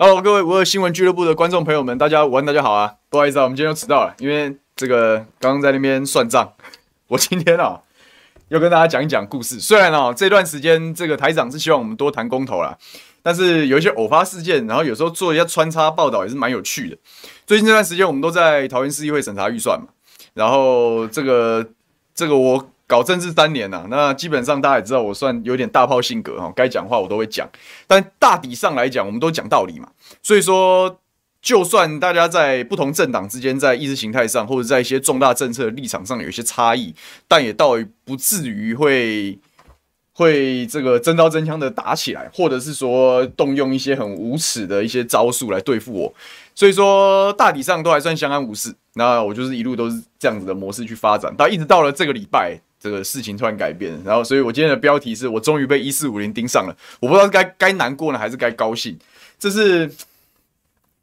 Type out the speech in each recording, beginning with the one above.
Hello，各位五二新闻俱乐部的观众朋友们，大家午安，大家好啊！不好意思啊，我们今天又迟到了，因为这个刚刚在那边算账。我今天啊，要跟大家讲一讲故事。虽然啊，这段时间这个台长是希望我们多谈公投啦，但是有一些偶发事件，然后有时候做一下穿插报道也是蛮有趣的。最近这段时间，我们都在桃园市议会审查预算嘛，然后这个这个我。搞政治三年呐、啊，那基本上大家也知道，我算有点大炮性格哈，该讲话我都会讲。但大体上来讲，我们都讲道理嘛。所以说，就算大家在不同政党之间，在意识形态上或者在一些重大政策立场上有一些差异，但也倒不至于会会这个真刀真枪的打起来，或者是说动用一些很无耻的一些招数来对付我。所以说，大体上都还算相安无事。那我就是一路都是这样子的模式去发展，但一直到了这个礼拜。这个事情突然改变，然后，所以我今天的标题是我终于被一四五零盯上了。我不知道该该难过呢，还是该高兴。这是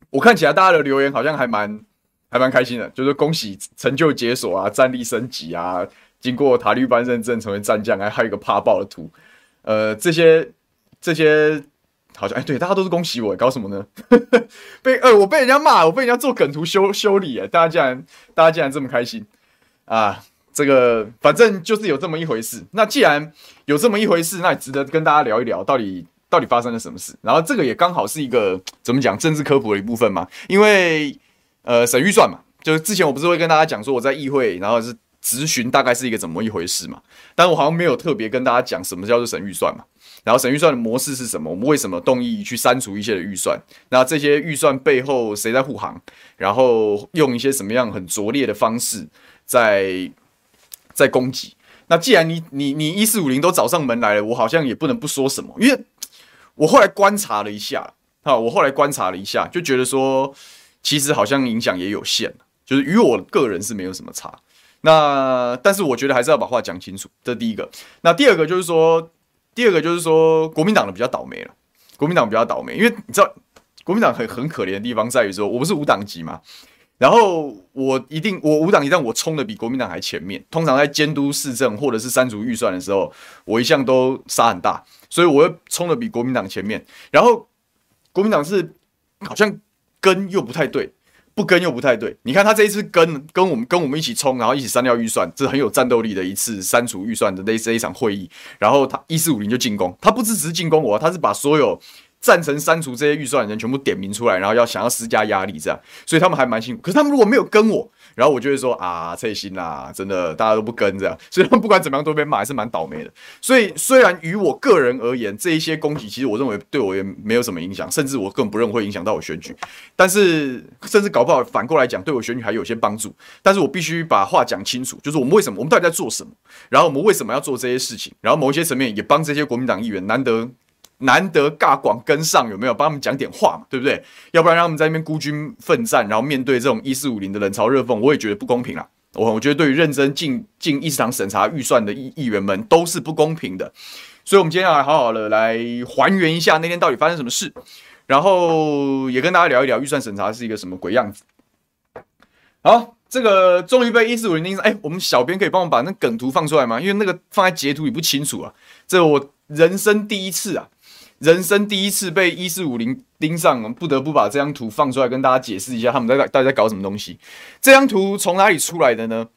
我看起来大家的留言好像还蛮还蛮开心的，就是恭喜成就解锁啊，战力升级啊，经过塔利班认证成为战将，还还有一个怕爆的图。呃，这些这些好像哎，对，大家都是恭喜我，搞什么呢？被呃，我被人家骂，我被人家做梗图修修理，哎，大家竟然大家竟然这么开心啊！这个反正就是有这么一回事。那既然有这么一回事，那也值得跟大家聊一聊，到底到底发生了什么事。然后这个也刚好是一个怎么讲政治科普的一部分嘛。因为呃省预算嘛，就是之前我不是会跟大家讲说我在议会，然后是质询大概是一个怎么一回事嘛。但我好像没有特别跟大家讲什么叫做省预算嘛。然后省预算的模式是什么？我们为什么动议去删除一些的预算？那这些预算背后谁在护航？然后用一些什么样很拙劣的方式在？在攻击。那既然你你你一四五零都找上门来了，我好像也不能不说什么，因为我后来观察了一下，哈，我后来观察了一下，就觉得说，其实好像影响也有限，就是与我个人是没有什么差。那但是我觉得还是要把话讲清楚，这第一个。那第二个就是说，第二个就是说，国民党的比较倒霉了，国民党比较倒霉，因为你知道，国民党很很可怜的地方在于说，我不是无党籍嘛。然后我一定，我五党一旦我冲的比国民党还前面。通常在监督市政或者是删除预算的时候，我一向都杀很大，所以我会冲的比国民党前面。然后国民党是好像跟又不太对，不跟又不太对。你看他这一次跟跟我们跟我们一起冲，然后一起删掉预算，这很有战斗力的一次删除预算的类似一场会议。然后他一四五零就进攻，他不只是进攻我，他是把所有。赞成删除这些预算的人全部点名出来，然后要想要施加压力，这样，所以他们还蛮辛苦。可是他们如果没有跟我，然后我就会说啊，脆心啦，真的大家都不跟这样，所以他们不管怎么样都被骂，还是蛮倒霉的。所以虽然于我个人而言，这一些攻击其实我认为对我也没有什么影响，甚至我更不认为会影响到我选举。但是甚至搞不好反过来讲，对我选举还有些帮助。但是我必须把话讲清楚，就是我们为什么，我们到底在做什么，然后我们为什么要做这些事情，然后某一些层面也帮这些国民党议员难得。难得尬广跟上，有没有帮他们讲点话嘛？对不对？要不然让他们在那边孤军奋战，然后面对这种一四五零的冷嘲热讽，我也觉得不公平啦。我我觉得对于认真进进议事堂审查预算的议议员们都是不公平的。所以，我们今天要来好好的来还原一下那天到底发生什么事，然后也跟大家聊一聊预算审查是一个什么鬼样子。好，这个终于被一四五零盯上，哎，我们小编可以帮我把那梗图放出来吗？因为那个放在截图里不清楚啊。这我人生第一次啊。人生第一次被一四五零盯上，不得不把这张图放出来跟大家解释一下，他们在大家在搞什么东西。这张图从哪里出来的呢？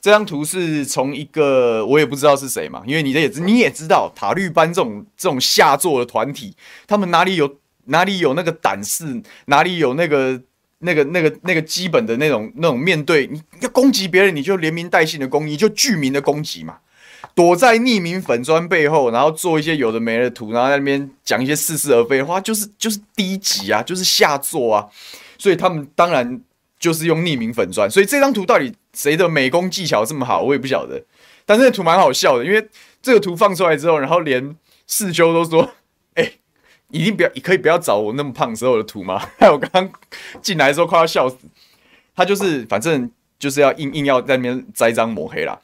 这张图是从一个我也不知道是谁嘛，因为你的也你也知道塔绿班这种这种下作的团体，他们哪里有哪里有那个胆识，哪里有那个那个那个那个基本的那种那种面对你要攻击别人，你就连名带姓的攻击，你就具名的攻击嘛。躲在匿名粉砖背后，然后做一些有的没的图，然后在那边讲一些似是而非的话，就是就是低级啊，就是下作啊，所以他们当然就是用匿名粉砖。所以这张图到底谁的美工技巧这么好，我也不晓得。但是这图蛮好笑的，因为这个图放出来之后，然后连世修都说：“ 哎、一定不要，可以不要找我那么胖时候的图吗？害 我刚刚进来的时候快要笑死。他就是反正就是要硬硬要在那边栽赃抹黑啦。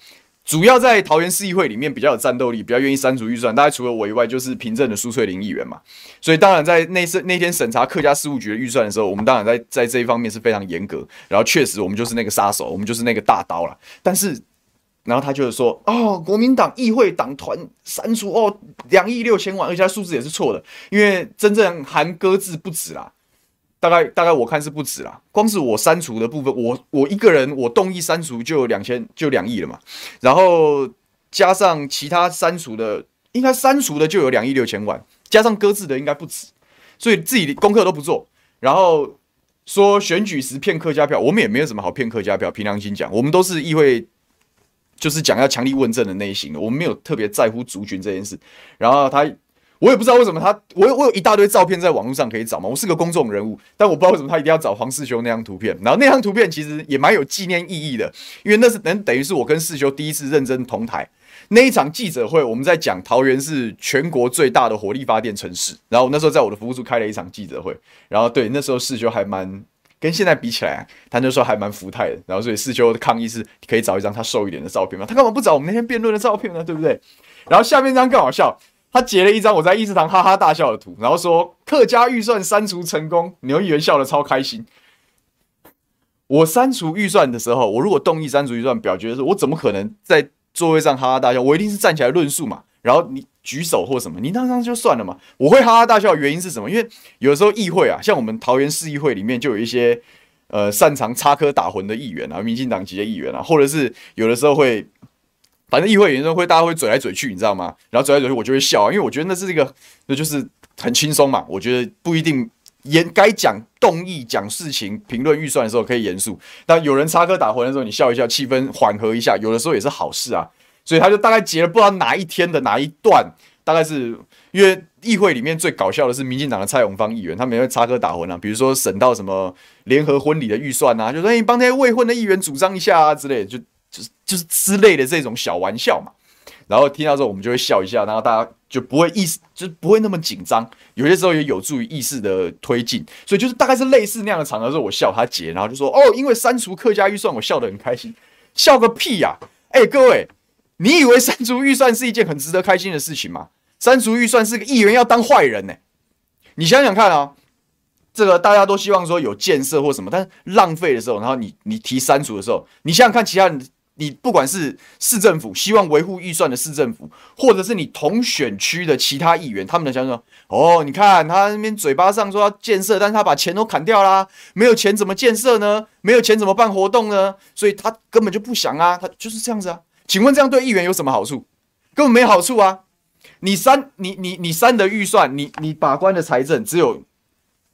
主要在桃园市议会里面比较有战斗力，比较愿意删除预算，大概除了我以外，就是平镇的苏翠玲议员嘛。所以当然在那次那天审查客家事务局的预算的时候，我们当然在在这一方面是非常严格。然后确实我们就是那个杀手，我们就是那个大刀了。但是。然后他就是说，哦，国民党议会党团删除哦两亿六千万，而且他数字也是错的，因为真正含鸽字不止啦，大概大概我看是不止啦，光是我删除的部分，我我一个人我动议删除就有两千就两亿了嘛，然后加上其他删除的，应该删除的就有两亿六千万，加上搁置的应该不止，所以自己功课都不做，然后说选举时骗客家票，我们也没有什么好骗客家票，凭良心讲，我们都是议会。就是讲要强力问政的类型的，我们没有特别在乎族群这件事。然后他，我也不知道为什么他，我我有一大堆照片在网络上可以找嘛。我是个公众人物，但我不知道为什么他一定要找黄世修那张图片。然后那张图片其实也蛮有纪念意义的，因为那是等等于是我跟世修第一次认真同台那一场记者会，我们在讲桃园是全国最大的火力发电城市。然后那时候在我的服务处开了一场记者会，然后对那时候世修还蛮。跟现在比起来，他那时候还蛮福态的。然后，所以世修的抗议是可以找一张他瘦一点的照片吗？他干嘛不找我们那天辩论的照片呢？对不对？然后下面这张更好笑，他截了一张我在议事堂哈哈大笑的图，然后说客家预算删除成功，牛议员笑得超开心。我删除预算的时候，我如果动议删除预算表决的时候，我怎么可能在座位上哈哈大笑？我一定是站起来论述嘛。然后你。举手或什么，你那张就算了嘛。我会哈哈大笑的原因是什么？因为有时候议会啊，像我们桃园市议会里面就有一些呃擅长插科打诨的议员啊，民进党籍的议员啊，或者是有的时候会，反正议会有时候会大家会嘴来嘴去，你知道吗？然后嘴来嘴去，我就会笑，因为我觉得那是一个，那就是很轻松嘛。我觉得不一定严该讲动议讲事情评论预算的时候可以严肃，但有人插科打诨的时候，你笑一笑，气氛缓和一下，有的时候也是好事啊。所以他就大概截了不知道哪一天的哪一段，大概是因为议会里面最搞笑的是民进党的蔡永芳议员，他们也会插科打诨啊，比如说审到什么联合婚礼的预算啊，就说你帮那些未婚的议员主张一下啊之类的，就就是就是之类的这种小玩笑嘛。然后听到之后我们就会笑一下，然后大家就不会意识，就不会那么紧张。有些时候也有助于意识的推进，所以就是大概是类似那样的场合的时候，我笑他姐，然后就说哦，因为删除客家预算，我笑得很开心，笑个屁呀、哎，各位。你以为删除预算是一件很值得开心的事情吗？删除预算是个议员要当坏人呢、你想想看啊，这个大家都希望说有建设或什么，但浪费的时候，然后你你提删除的时候，你想想看其他人，你不管是市政府希望维护预算的市政府，或者是你同选区的其他议员，他们的想说，哦，你看他那边嘴巴上说要建设，但是他把钱都砍掉啦，没有钱怎么建设呢？没有钱怎么办活动呢？所以他根本就不想啊，他就是这样子啊。请问这样对议员有什么好处？根本没好处啊！你删你你你删的预算，你你把关的财政，只有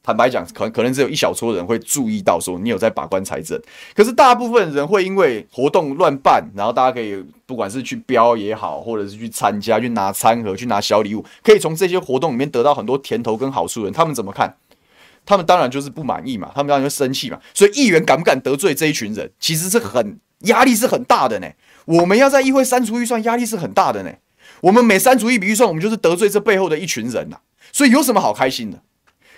坦白讲，可可能只有一小撮人会注意到说你有在把关财政。可是大部分人会因为活动乱办，然后大家可以不管是去标也好，或者是去参加、去拿餐盒、去拿小礼物，可以从这些活动里面得到很多甜头跟好处人，他们怎么看？他们当然就是不满意嘛，他们当然就生气嘛。所以议员敢不敢得罪这一群人，其实是很压力是很大的呢。我们要在议会删除预算，压力是很大的呢。我们每删除一笔预算，我们就是得罪这背后的一群人呐、所以有什么好开心的？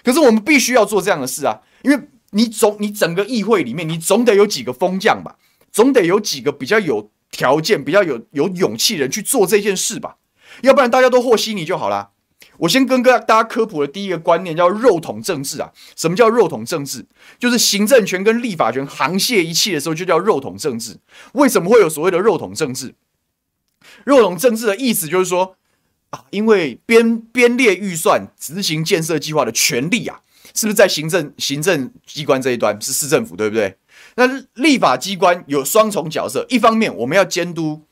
可是我们必须要做这样的事啊，因为你总你整个议会里面，你总得有几个风将吧，总得有几个比较有条件、比较有有勇气的人去做这件事吧。要不然大家都和稀泥就好啦。我先跟跟大家科普的第一个观念叫肉桶政治啊。什么叫肉桶政治？就是行政权跟立法权沆瀣一气的时候，就叫肉桶政治。为什么会有所谓的肉桶政治？肉桶政治的意思就是说啊，因为编编列预算、执行建设计划的权利啊，是不是在行政行政机关这一端是市政府，对不对？那立法机关有双重角色，一方面我们要监督。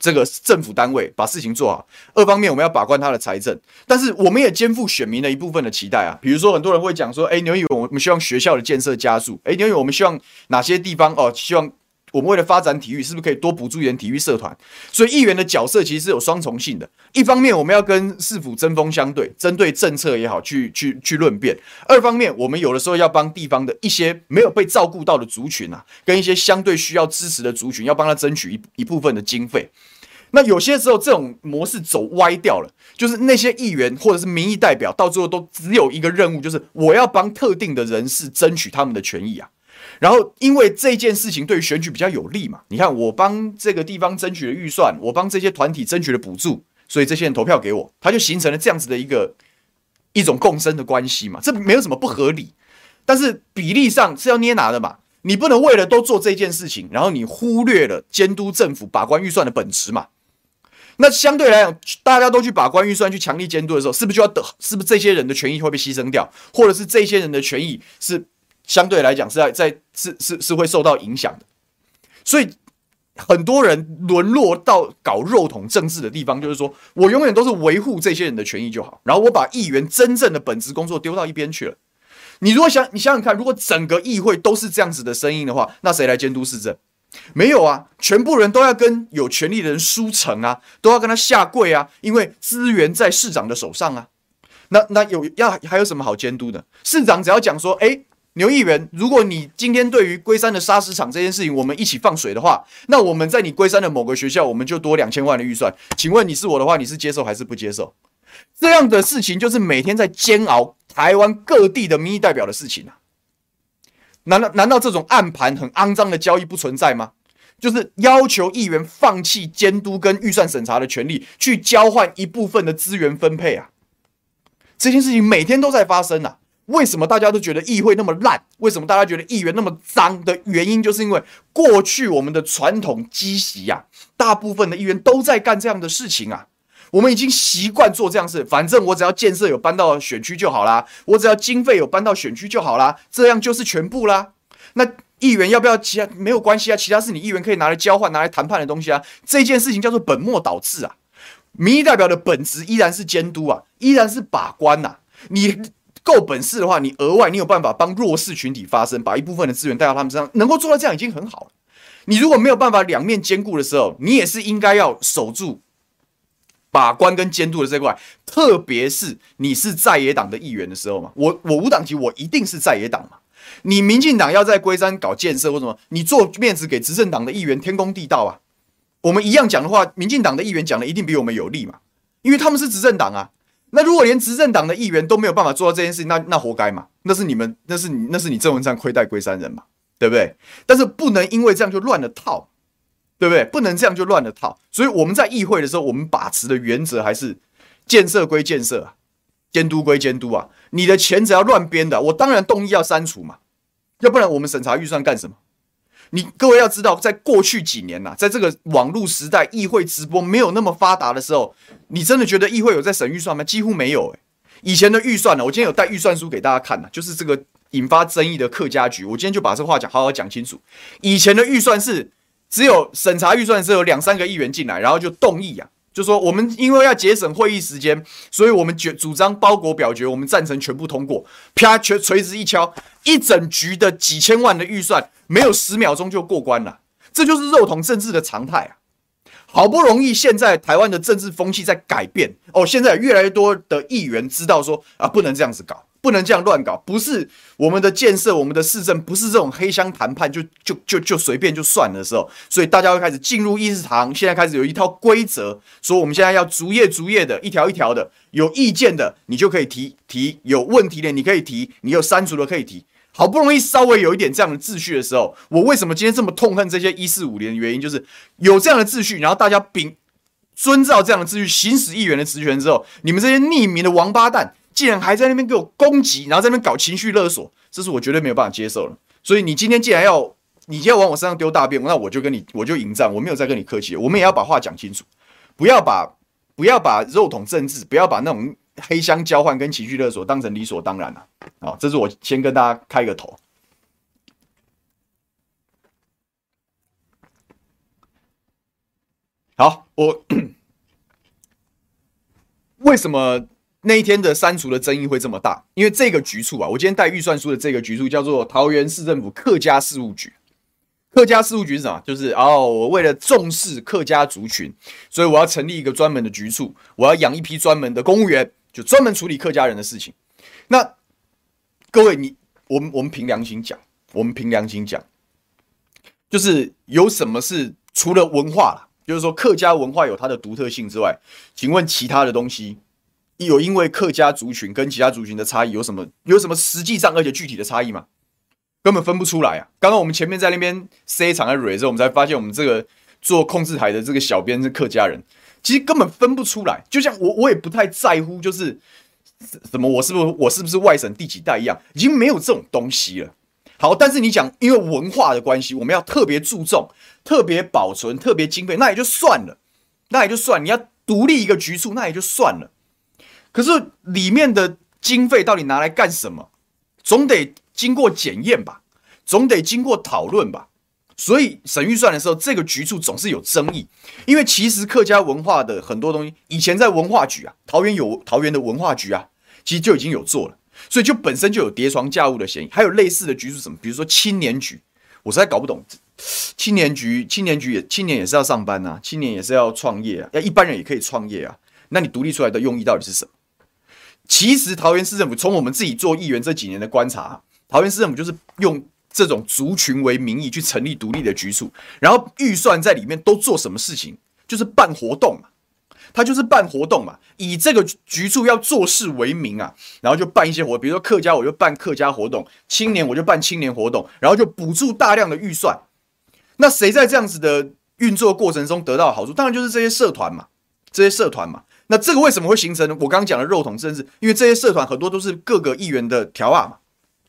这个政府单位把事情做好，二方面我们要把关他的财政，但是我们也肩负选民的一部分的期待啊。比如说，很多人会讲说：“哎，牛议员，我们希望学校的建设加速。哎，牛议员，我们希望哪些地方哦？希望。”我们为了发展体育，是不是可以多补助一点体育社团？所以议员的角色其实是有双重性的。一方面，我们要跟市府针锋相对，针对政策也好，去去去论辩；二方面，我们有的时候要帮地方的一些没有被照顾到的族群啊，跟一些相对需要支持的族群，要帮他争取一一部分的经费。那有些时候这种模式走歪掉了，就是那些议员或者是民意代表，到最后都只有一个任务，就是我要帮特定的人士争取他们的权益啊。然后因为这件事情对于选举比较有利嘛，你看我帮这个地方争取了预算，我帮这些团体争取了补助，所以这些人投票给我，他就形成了这样子的一个一种共生的关系嘛，这没有什么不合理，但是比例上是要捏拿的嘛。你不能为了都做这件事情，然后你忽略了监督政府把关预算的本质嘛？那相对来讲，大家都去把关预算、去强力监督的时候，是不是就要等？是不是这些人的权益会被牺牲掉，或者是这些人的权益是相对来讲是在在是是是会受到影响的？所以很多人沦落到搞肉桶政治的地方，就是说我永远都是维护这些人的权益就好，然后我把议员真正的本职工作丢到一边去了。你如果想，你想想看，如果整个议会都是这样子的声音的话，那谁来监督市政？没有啊，全部人都要跟有权力的人输诚啊，都要跟他下跪啊，因为资源在市长的手上啊。那那有要还有什么好监督的？市长只要讲说，哎，牛议员，如果你今天对于龟山的砂石场这件事情，我们一起放水的话，那我们在你龟山的某个学校，我们就多两千万的预算。请问你是我的话，你是接受还是不接受？这样的事情就是每天在煎熬。台湾各地的民意代表的事情啊，难道难道这种暗盘很肮脏的交易不存在吗？就是要求议员放弃监督跟预算审查的权利，去交换一部分的资源分配啊！这件事情每天都在发生啊！为什么大家都觉得议会那么烂？为什么大家觉得议员那么脏的原因，就是因为过去我们的传统积习呀，大部分的议员都在干这样的事情啊。我们已经习惯做这样事，反正我只要建设有搬到选区就好啦，我只要经费有搬到选区就好啦，这样就是全部啦。那议员要不要其他没有关系啊？其他是你议员可以拿来交换、拿来谈判的东西啊。这件事情叫做本末倒置啊！民意代表的本质依然是监督啊，依然是把关呐、啊。你够本事的话，你额外你有办法帮弱势群体发声，把一部分的资源带到他们身上，能够做到这样已经很好了。你如果没有办法两面兼顾的时候，你也是应该要守住。把关跟监督的这块，特别是你是在野党的议员的时候嘛，我我无党籍，我一定是在野党嘛。你民进党要在龟山搞建设或什么，你做面子给执政党的议员，天公地道啊。我们一样讲的话，民进党的议员讲的一定比我们有利嘛，因为他们是执政党啊。那如果连执政党的议员都没有办法做到这件事情，那那活该嘛，那是你们，那是你，那是你郑文灿亏待龟山人嘛，对不对？但是不能因为这样就乱了套。对不对？不能这样就乱了套。所以我们在议会的时候，我们把持的原则还是建设归建设啊，监督归监督啊。你的钱只要乱编的，我当然动议要删除嘛。要不然我们审查预算干什么？你各位要知道，在过去几年呐、啊，在这个网络时代，议会直播没有那么发达的时候，你真的觉得议会有在审预算吗？几乎没有、欸。以前的预算呢，我今天有带预算书给大家看呐，就是这个引发争议的客家局，我今天就把这话讲好好讲清楚。以前的预算是。只有审查预算的时候，有两三个议员进来，然后就动议啊，就说我们因为要节省会议时间，所以我们决主张包裹表决，我们赞成全部通过。啪，全锤子一敲，一整局的几千万的预算，没有十秒钟就过关了。这就是肉桶政治的常态啊！好不容易现在台湾的政治风气在改变哦，现在越来越多的议员知道说啊，不能这样子搞。不能这样乱搞，不是我们的建设，我们的市政不是这种黑箱谈判就就就就随便就算的时候，所以大家会开始进入议事堂，现在开始有一套规则，说我们现在要逐页逐页的，一条一条的，有意见的你就可以提提，有问题的你可以提，你有删除的可以提。好不容易稍微有一点这样的秩序的时候，我为什么今天这么痛恨这些一四五零的原因，就是有这样的秩序，然后大家秉遵照这样的秩序行使议员的职权之后，你们这些匿名的王八蛋。竟然还在那边给我攻击，然后在那边搞情绪勒索，这是我绝对没有办法接受了。所以你今天既然要，你就要往我身上丢大便，那我就跟你，我就迎战，我没有再跟你客气。我们也要把话讲清楚，不要把不要把肉桶政治，不要把那种黑箱交换跟情绪勒索当成理所当然了。好，这是我先跟大家开个头。好，我 为什么？那一天的删除的争议会这么大，因为这个局处啊，我今天带预算书的这个局处叫做桃园市政府客家事务局。客家事务局是什么？就是哦，我为了重视客家族群，所以我要成立一个专门的局处，我要养一批专门的公务员，就专门处理客家人的事情。那各位，你我们我们凭良心讲，我们凭良心讲，就是有什么是除了文化啦，就是说客家文化有它的独特性之外，请问其他的东西有因为客家族群跟其他族群的差异有什么有什么实际上而且具体的差异吗？根本分不出来啊！刚刚我们前面在那边塞场在蕊的时候，我们才发现我们这个做控制台的这个小编是客家人，其实根本分不出来。就像我我也不太在乎，就是什么我是不是我是不是外省第几代一样，已经没有这种东西了。好，但是你讲因为文化的关系，我们要特别注重、特别保存、特别经费，那也就算了，那也就算。你要独立一个局处，那也就算了。可是里面的经费到底拿来干什么？总得。经过检验吧，总得经过讨论吧，所以审预算的时候，这个局处总是有争议。因为其实客家文化的很多东西，以前在文化局啊，桃园有桃园的文化局啊，其实就已经有做了，所以就本身就有叠床架屋的嫌疑。还有类似的局处什么，比如说青年局，我实在搞不懂，青年局青年局也青年也是要上班啊，青年也是要创业啊，要一般人也可以创业啊，那你独立出来的用意到底是什么？其实桃园市政府从我们自己做议员这几年的观察。桃园市政府就是用这种族群为名义去成立独立的局处，然后预算在里面都做什么事情？就是办活动嘛，他就是办活动嘛，以这个局处要做事为名啊，然后就办一些活，比如说客家我就办客家活动，青年我就办青年活动，然后就补助大量的预算。那谁在这样子的运作过程中得到好处？当然就是这些社团嘛，这些社团嘛。那这个为什么会形成我刚刚讲的肉桶政治？因为这些社团很多都是各个议员的条啊嘛。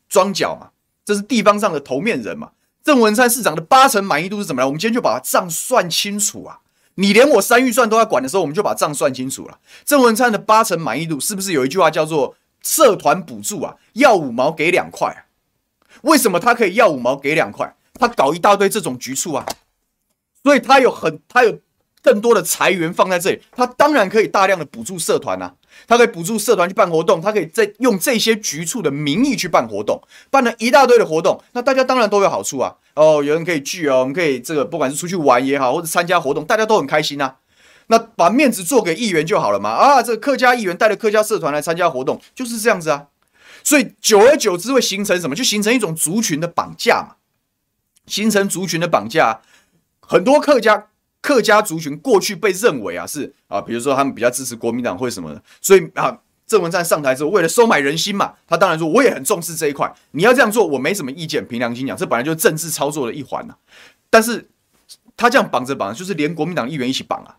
庄脚嘛，这是地方上的头面人嘛。郑文灿市长的八成满意度是怎么来？我们今天就把账算清楚啊！你连我三预算都要管的时候，我们就把账算清楚了。郑文灿的八成满意度是不是有一句话叫做“社团补助啊，要五毛给两块”？为什么他可以要五毛给两块？他搞一大堆这种局促啊，所以他有很他有更多的财源放在这里，他当然可以大量的补助社团啊。他可以补助社团去办活动，他可以再用这些局促的名义去办活动，办了一大堆的活动，那大家当然都有好处啊。哦，有人可以聚哦，我们可以这个不管是出去玩也好，或者参加活动，大家都很开心啊。那把面子做给议员就好了嘛。啊，这个客家议员带着客家社团来参加活动，就是这样子啊。所以久而久之会形成什么？就形成一种族群的绑架嘛。形成族群的绑架，很多客家。客家族群过去被认为啊是啊，比如说他们比较支持国民党或什么的，所以啊，郑文灿上台之后，为了收买人心嘛，他当然说我也很重视这一块，你要这样做我没什么意见。凭良心讲，这本来就是政治操作的一环呐。但是他这样绑着绑，就是连国民党议员一起绑啊，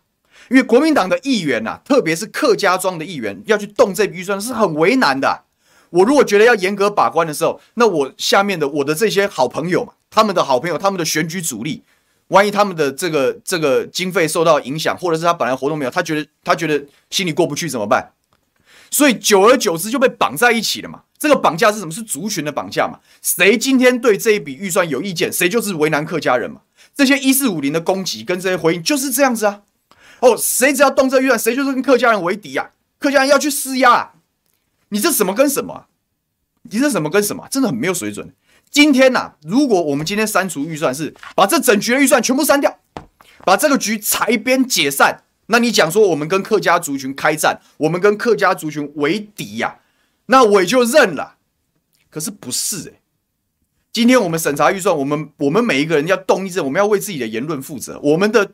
因为国民党的议员呐，特别是客家庄的议员要去动这笔预算是很为难的。我如果觉得要严格把关的时候，那我下面的我的这些好朋友嘛，他们的好朋友，他们的选举主力。万一他们的这个这个经费受到影响，或者是他本来活动没有，他觉得他觉得心里过不去怎么办？所以久而久之就被绑在一起了嘛。这个绑架是什么？是族群的绑架嘛？谁今天对这一笔预算有意见，谁就是为难客家人嘛。这些一四五零的攻击跟这些回应就是这样子啊。哦，谁只要动这预算，谁就是跟客家人为敌啊。客家人要去施压啊。你这什么跟什么？你这什么跟什么？真的很没有水准。今天呐、如果我们今天删除预算是把这整局的预算全部删掉，把这个局裁编解散，那你讲说我们跟客家族群开战，我们跟客家族群为敌呀、那我也就认了。可是不是诶、今天我们审查预算，我们我们每一个人要动一阵，我们要为自己的言论负责。我们的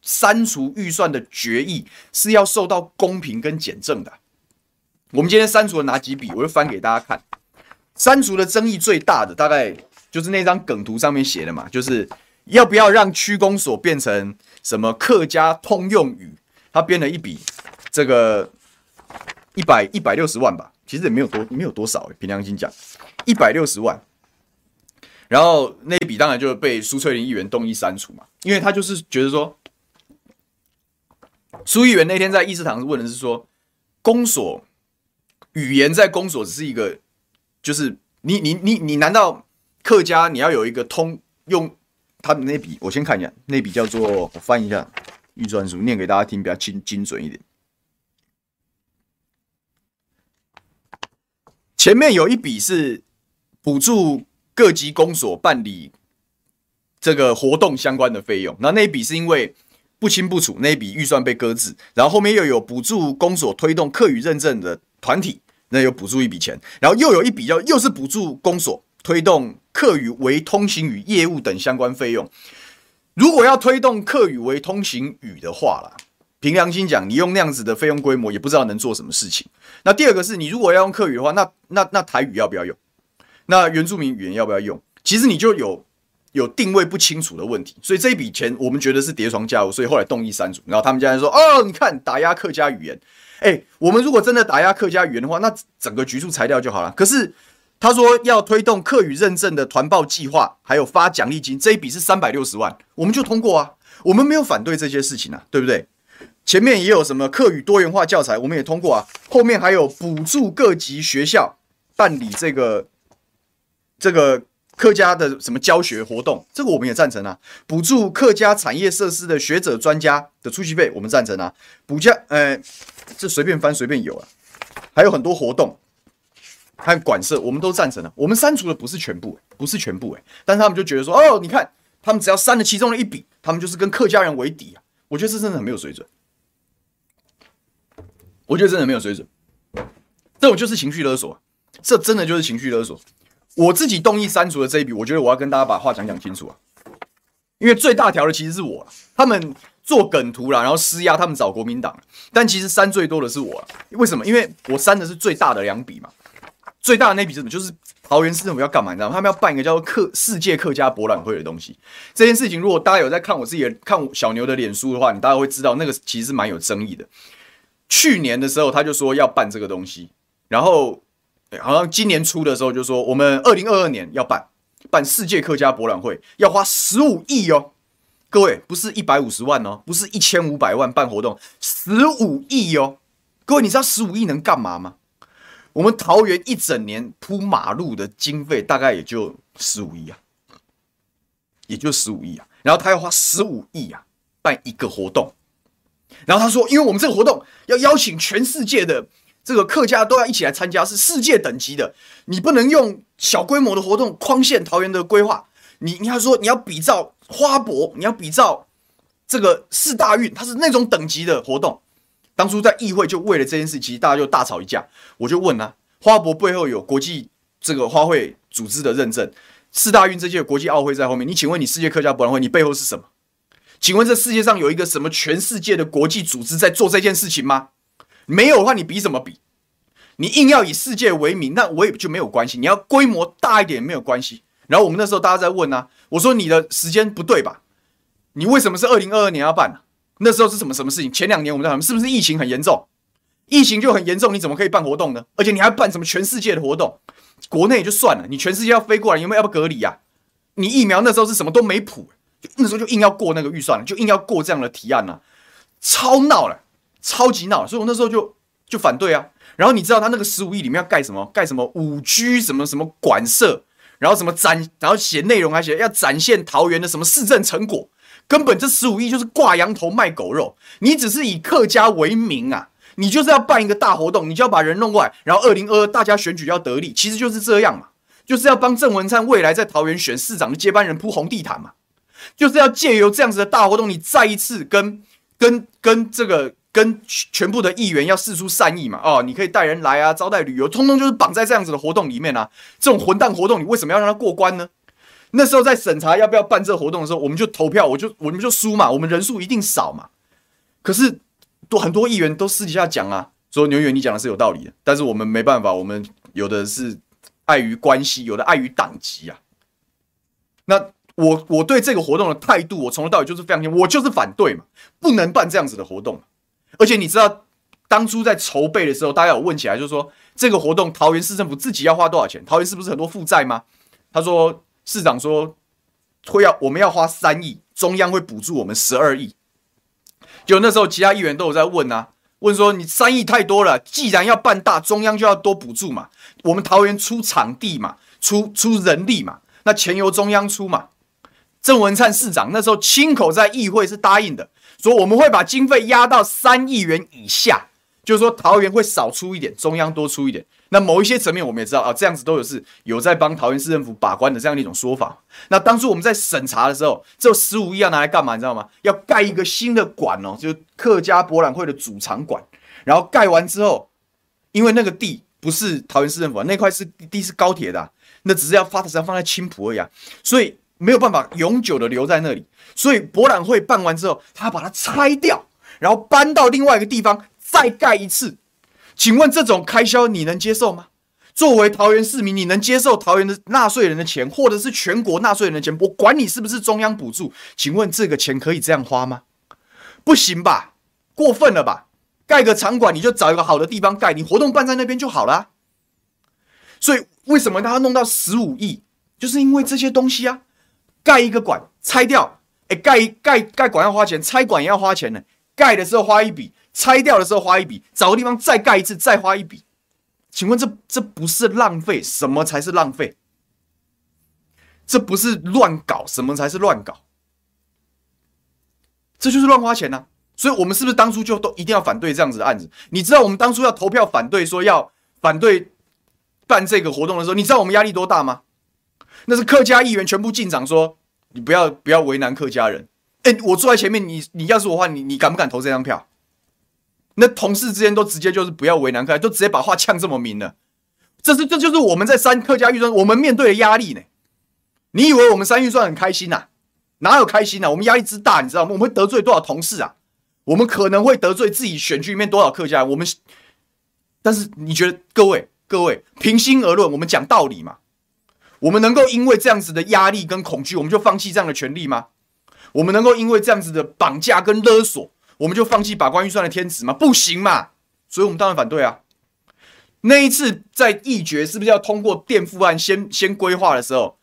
删除预算的决议是要受到公平跟检证的。我们今天删除了哪几笔？我就翻给大家看。删除的争议最大的，大概就是那张梗图上面写的嘛，就是要不要让区公所变成什么客家通用语？他编了一笔，这个一百一百六十万吧，其实也没有多，没有多少，凭良心讲，一百六十万。然后那一笔当然就被苏翠玲议员动议删除嘛，因为他就是觉得说，苏议员那天在议事堂问的是说，公所语言在公所只是一个。就是你你你你难道客家你要有一个通用他的那笔？我先看一下，那笔叫做我翻一下预算书，念给大家听，比较精精准一点。前面有一笔是补助各级公所办理这个活动相关的费用，那那一笔是因为不清不楚，那一笔预算被搁置，然后后面又有补助公所推动客语认证的团体。那有补助一笔钱，然后又有一笔要又是补助公所推动客语为通行语业务等相关费用。如果要推动客语为通行语的话啦，凭良心讲，你用那样子的费用规模，也不知道能做什么事情。那第二个是你如果要用客语的话，那那那台语要不要用？那原住民语言要不要用？其实你就有有定位不清楚的问题。所以这一笔钱我们觉得是叠床架屋，所以后来动议删除。然后他们家人说：“哦，你看打压客家语言。”哎，我们如果真的打压客家语言的话，那整个局处裁掉就好了。可是他说要推动客语认证的团报计划，还有发奖励金，这一笔是三百六十万，我们就通过啊。我们没有反对这些事情啊，对不对？前面也有什么客语多元化教材，我们也通过啊。后面还有补助各级学校办理这个这个。客家的什么教学活动，这个我们也赞成啊。补助客家产业设施的学者专家的出席费，我们赞成啊。补价，呃，这随便翻随便有啊。还有很多活动，还有管社，我们都赞成的。我们删除的不是全部，不是全部诶。但是他们就觉得说，哦，你看，他们只要删了其中的一笔，他们就是跟客家人为敌啊。我觉得这真的很没有水准。我觉得真的没有水准。这种就是情绪勒索，这真的就是情绪勒索。我自己动议删除的这一笔，我觉得我要跟大家把话讲讲清楚啊，因为最大条的其实是我，他们做梗图啦，然后施压他们找国民党，但其实删最多的是我，为什么？因为我删的是最大的两笔嘛，最大的那笔是什么？就是桃园市政府要干嘛？你知道吗？他们要办一个叫做客世界客家博览会的东西。这件事情，如果大家有在看我自己的看小牛的脸书的话，你大家会知道那个其实是蛮有争议的。去年的时候，他就说要办这个东西，然后。好像今年初的时候就说，我们二零二二年要办办世界客家博览会，要花十五亿哦，各位不是一百五十万哦，不是一千五百万办活动，十五亿哦，各位你知道十五亿能干嘛吗？我们桃园一整年铺马路的经费大概也就十五亿啊，也就十五亿啊，然后他要花十五亿啊办一个活动，然后他说，因为我们这个活动要邀请全世界的。这个客家都要一起来参加，是世界等级的。你不能用小规模的活动框限桃园的规划。你你还说你要比照花博，你要比照这个四大运，它是那种等级的活动。当初在议会就为了这件事，其实大家就大吵一架。我就问啊，花博背后有国际这个花卉组织的认证，四大运这些国际奥会在后面。你请问你世界客家博览会，你背后是什么？请问这世界上有一个什么全世界的国际组织在做这件事情吗？没有的话，你比什么比？你硬要以世界为名，那我也就没有关系。你要规模大一点没有关系。然后我们那时候大家在问啊，我说你的时间不对吧？你为什么是二零二二年要办呢？那时候是什么什么事情？前两年我们在谈，是不是疫情很严重？疫情就很严重，你怎么可以办活动呢？而且你还办什么全世界的活动？国内也就算了，你全世界要飞过来，有没有要不隔离呀？你疫苗那时候是什么都没谱，就那时候就硬要过那个预算，就硬要过这样的提案呢，超闹了。超级闹，所以我那时候就就反对啊。然后你知道他那个十五亿里面要盖什么？盖什么五 G 什么什么馆舍，然后什么展，然后写内容还写要展现桃园的什么市政成果。根本这十五亿就是挂羊头卖狗肉。你只是以客家为名啊，你就是要办一个大活动，你就要把人弄过来，然后二零二二大家选举要得利，其实就是这样嘛，就是要帮郑文灿未来在桃园选市长的接班人铺红地毯嘛，就是要借由这样子的大活动，你再一次跟跟跟这个。跟全部的议员要释出善意嘛？哦，你可以带人来啊，招待旅游，通通就是绑在这样子的活动里面啊。这种混蛋活动，你为什么要让他过关呢？那时候在审查要不要办这个活动的时候，我们就投票，我就我们就输嘛，我们人数一定少嘛。可是多很多议员都私底下讲啊，说牛远你讲的是有道理的，但是我们没办法，我们有的是碍于关系，有的碍于党籍啊。那我我对这个活动的态度，我从头到尾就是非常，我就是反对嘛，不能办这样子的活动。而且你知道，当初在筹备的时候，大家有问起来，就是说这个活动桃园市政府自己要花多少钱？桃园是不是很多负债吗？他说市长说会要我们要花三亿，中央会补助我们十二亿。就那时候其他议员都有在问啊，问说你三亿太多了，既然要办大，中央就要多补助嘛。我们桃园出场地嘛，出出人力嘛，那钱由中央出嘛。郑文灿市长那时候亲口在议会是答应的。说我们会把经费压到三亿元以下，就是说桃园会少出一点，中央多出一点。那某一些层面我们也知道啊，这样子都有是有在帮桃园市政府把关的这样的一种说法。那当初我们在审查的时候，这十五亿要拿来干嘛？你知道吗？要盖一个新的馆哦，就是客家博览会的主场馆。然后盖完之后，因为那个地不是桃园市政府，那块是地是高铁的，那只是要发的时候放在青埔而已啊，所以没有办法永久的留在那里，所以博览会办完之后，他把它拆掉，然后搬到另外一个地方再盖一次。请问这种开销你能接受吗？作为桃园市民，你能接受桃园的纳税人的钱，或者是全国纳税人的钱？我管你是不是中央补助，请问这个钱可以这样花吗？不行吧，过分了吧？盖个场馆你就找一个好的地方盖，你活动办在那边就好了。所以为什么他要弄到十五亿？就是因为这些东西啊。盖一个馆，拆掉，哎，盖盖盖馆要花钱，拆馆也要花钱呢。盖的时候花一笔，拆掉的时候花一笔，找个地方再盖一次，再花一笔。请问这这不是浪费？什么才是浪费？这不是乱搞？什么才是乱搞？这就是乱花钱呐、所以我们是不是当初就都一定要反对这样子的案子？你知道我们当初要投票反对，说要反对办这个活动的时候，你知道我们压力多大吗？那是客家议员全部进场说：“你不要不要为难客家人。”哎，我坐在前面，你你要是我的话，你你敢不敢投这张票？那同事之间都直接就是不要为难客家，都直接把话呛这么明了。这是这就是我们在三客家预算，我们面对的压力呢。你以为我们三预算很开心呐？哪有开心呐？我们压力之大，你知道吗？我们会得罪多少同事啊？我们可能会得罪自己选区里面多少客家人？我们，但是你觉得各位各位平心而论，我们讲道理嘛？我们能够因为这样子的压力跟恐惧，我们就放弃这样的权利吗？我们能够因为这样子的绑架跟勒索，我们就放弃把关预算的天职吗？不行嘛！所以我们当然反对啊。那一次在议决是不是要通过垫付案先先规划的时候？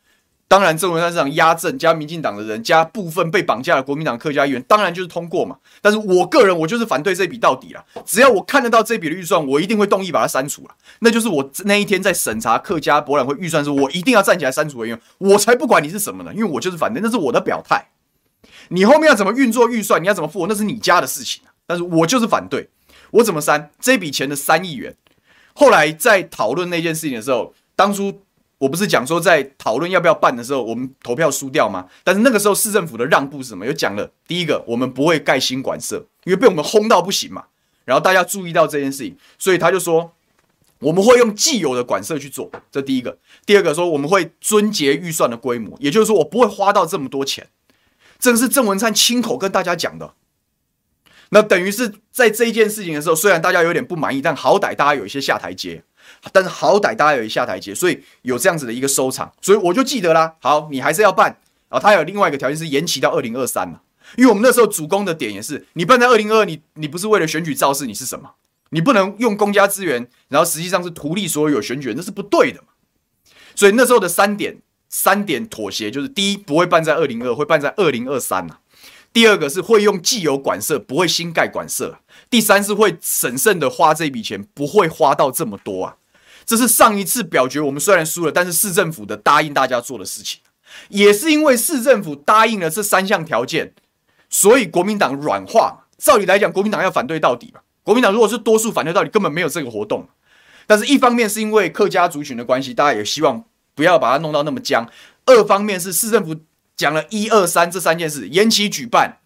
当然，郑文灿市长压阵加民进党的人加部分被绑架的国民党客家议员，当然就是通过嘛。但是我个人，我就是反对这笔到底了。只要我看得到这笔的预算，我一定会动议把它删除了。那就是我那一天在审查客家博览会预算的时候，我一定要站起来删除的原因。我才不管你是什么呢，因为我就是反对，那是我的表态。你后面要怎么运作预算，你要怎么付，那是你家的事情。但是我就是反对，我怎么删这笔钱的三亿元？后来在讨论那件事情的时候，当初。我不是讲说在讨论要不要办的时候，我们投票输掉吗？但是那个时候市政府的让步是什么？有讲了，第一个，我们不会盖新馆舍，因为被我们轰到不行嘛。然后大家注意到这件事情，所以他就说我们会用既有的馆舍去做，这第一个。第二个说我们会撙节预算的规模，也就是说我不会花到这么多钱。这个是郑文灿亲口跟大家讲的。那等于是在这一件事情的时候，虽然大家有点不满意，但好歹大家有一些下台阶。但是好歹大家有一下台阶，所以有这样子的一个收场，所以我就记得啦。好，你还是要办啊。他有另外一个条件是延期到二零二三嘛，因为我们那时候主攻的点也是，你办在二零二二，你你不是为了选举造势，你是什么？你不能用公家资源，然后实际上是图利所有选举人，那是不对的嘛。所以那时候的三点三点妥协就是：第一，不会办在二零二，会办在二零二三呐；第二个是会用既有管社，不会新盖管社；第三是会审慎的花这笔钱，不会花到这么多啊。这是上一次表决，我们虽然输了，但是市政府的答应大家做的事情，也是因为市政府答应了这三项条件，所以国民党软化。照理来讲，国民党要反对到底吧。国民党如果是多数反对到底，根本没有这个活动。但是一方面是因为客家族群的关系，大家也希望不要把它弄到那么僵；二方面是市政府讲了一二三这三件事，延期举办。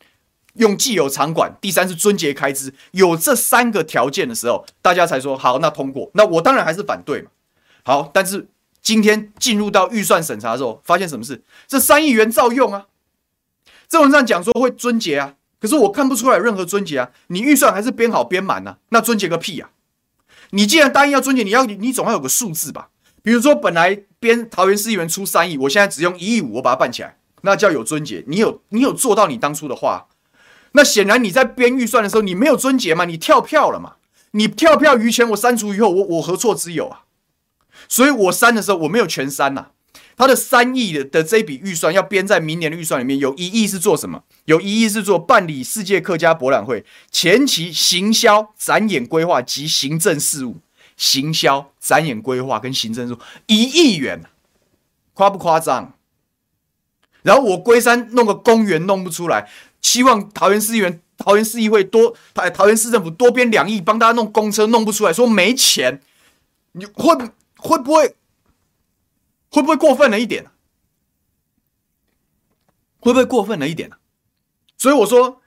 用既有场馆，第三是尊节开支，有这三个条件的时候，大家才说好，那通过。那我当然还是反对嘛。好，但是今天进入到预算审查的时候，发现什么事？这三亿元照用啊。这文章讲说会尊节啊，可是我看不出来任何尊节啊。你预算还是编好编满啊，那尊节个屁啊！你既然答应要尊节，你要你总要有个数字吧？比如说本来编桃园市议员出三亿，我现在只用一亿五，我把它办起来，那叫有尊节。你有你有做到你当初的话。那显然你在编预算的时候，你没有撙节嘛？你跳票了嘛？你跳票余钱我删除以后，我我何错之有啊？所以我删的时候我没有全删呐。他的三亿的的这笔预算要编在明年的预算里面，有一亿是做什么？有一亿是做办理世界客家博览会前期行销、展演规划及行政事务。行销、展演规划跟行政事务一亿元，夸不夸张？然后我龟山弄个公园弄不出来。希望桃园市议员、桃园市议会多，桃桃园市政府多编两亿，帮大家弄公车，弄不出来，说没钱，你会会不会会不会过分了一点？会不会过分了一点呢？所以我说，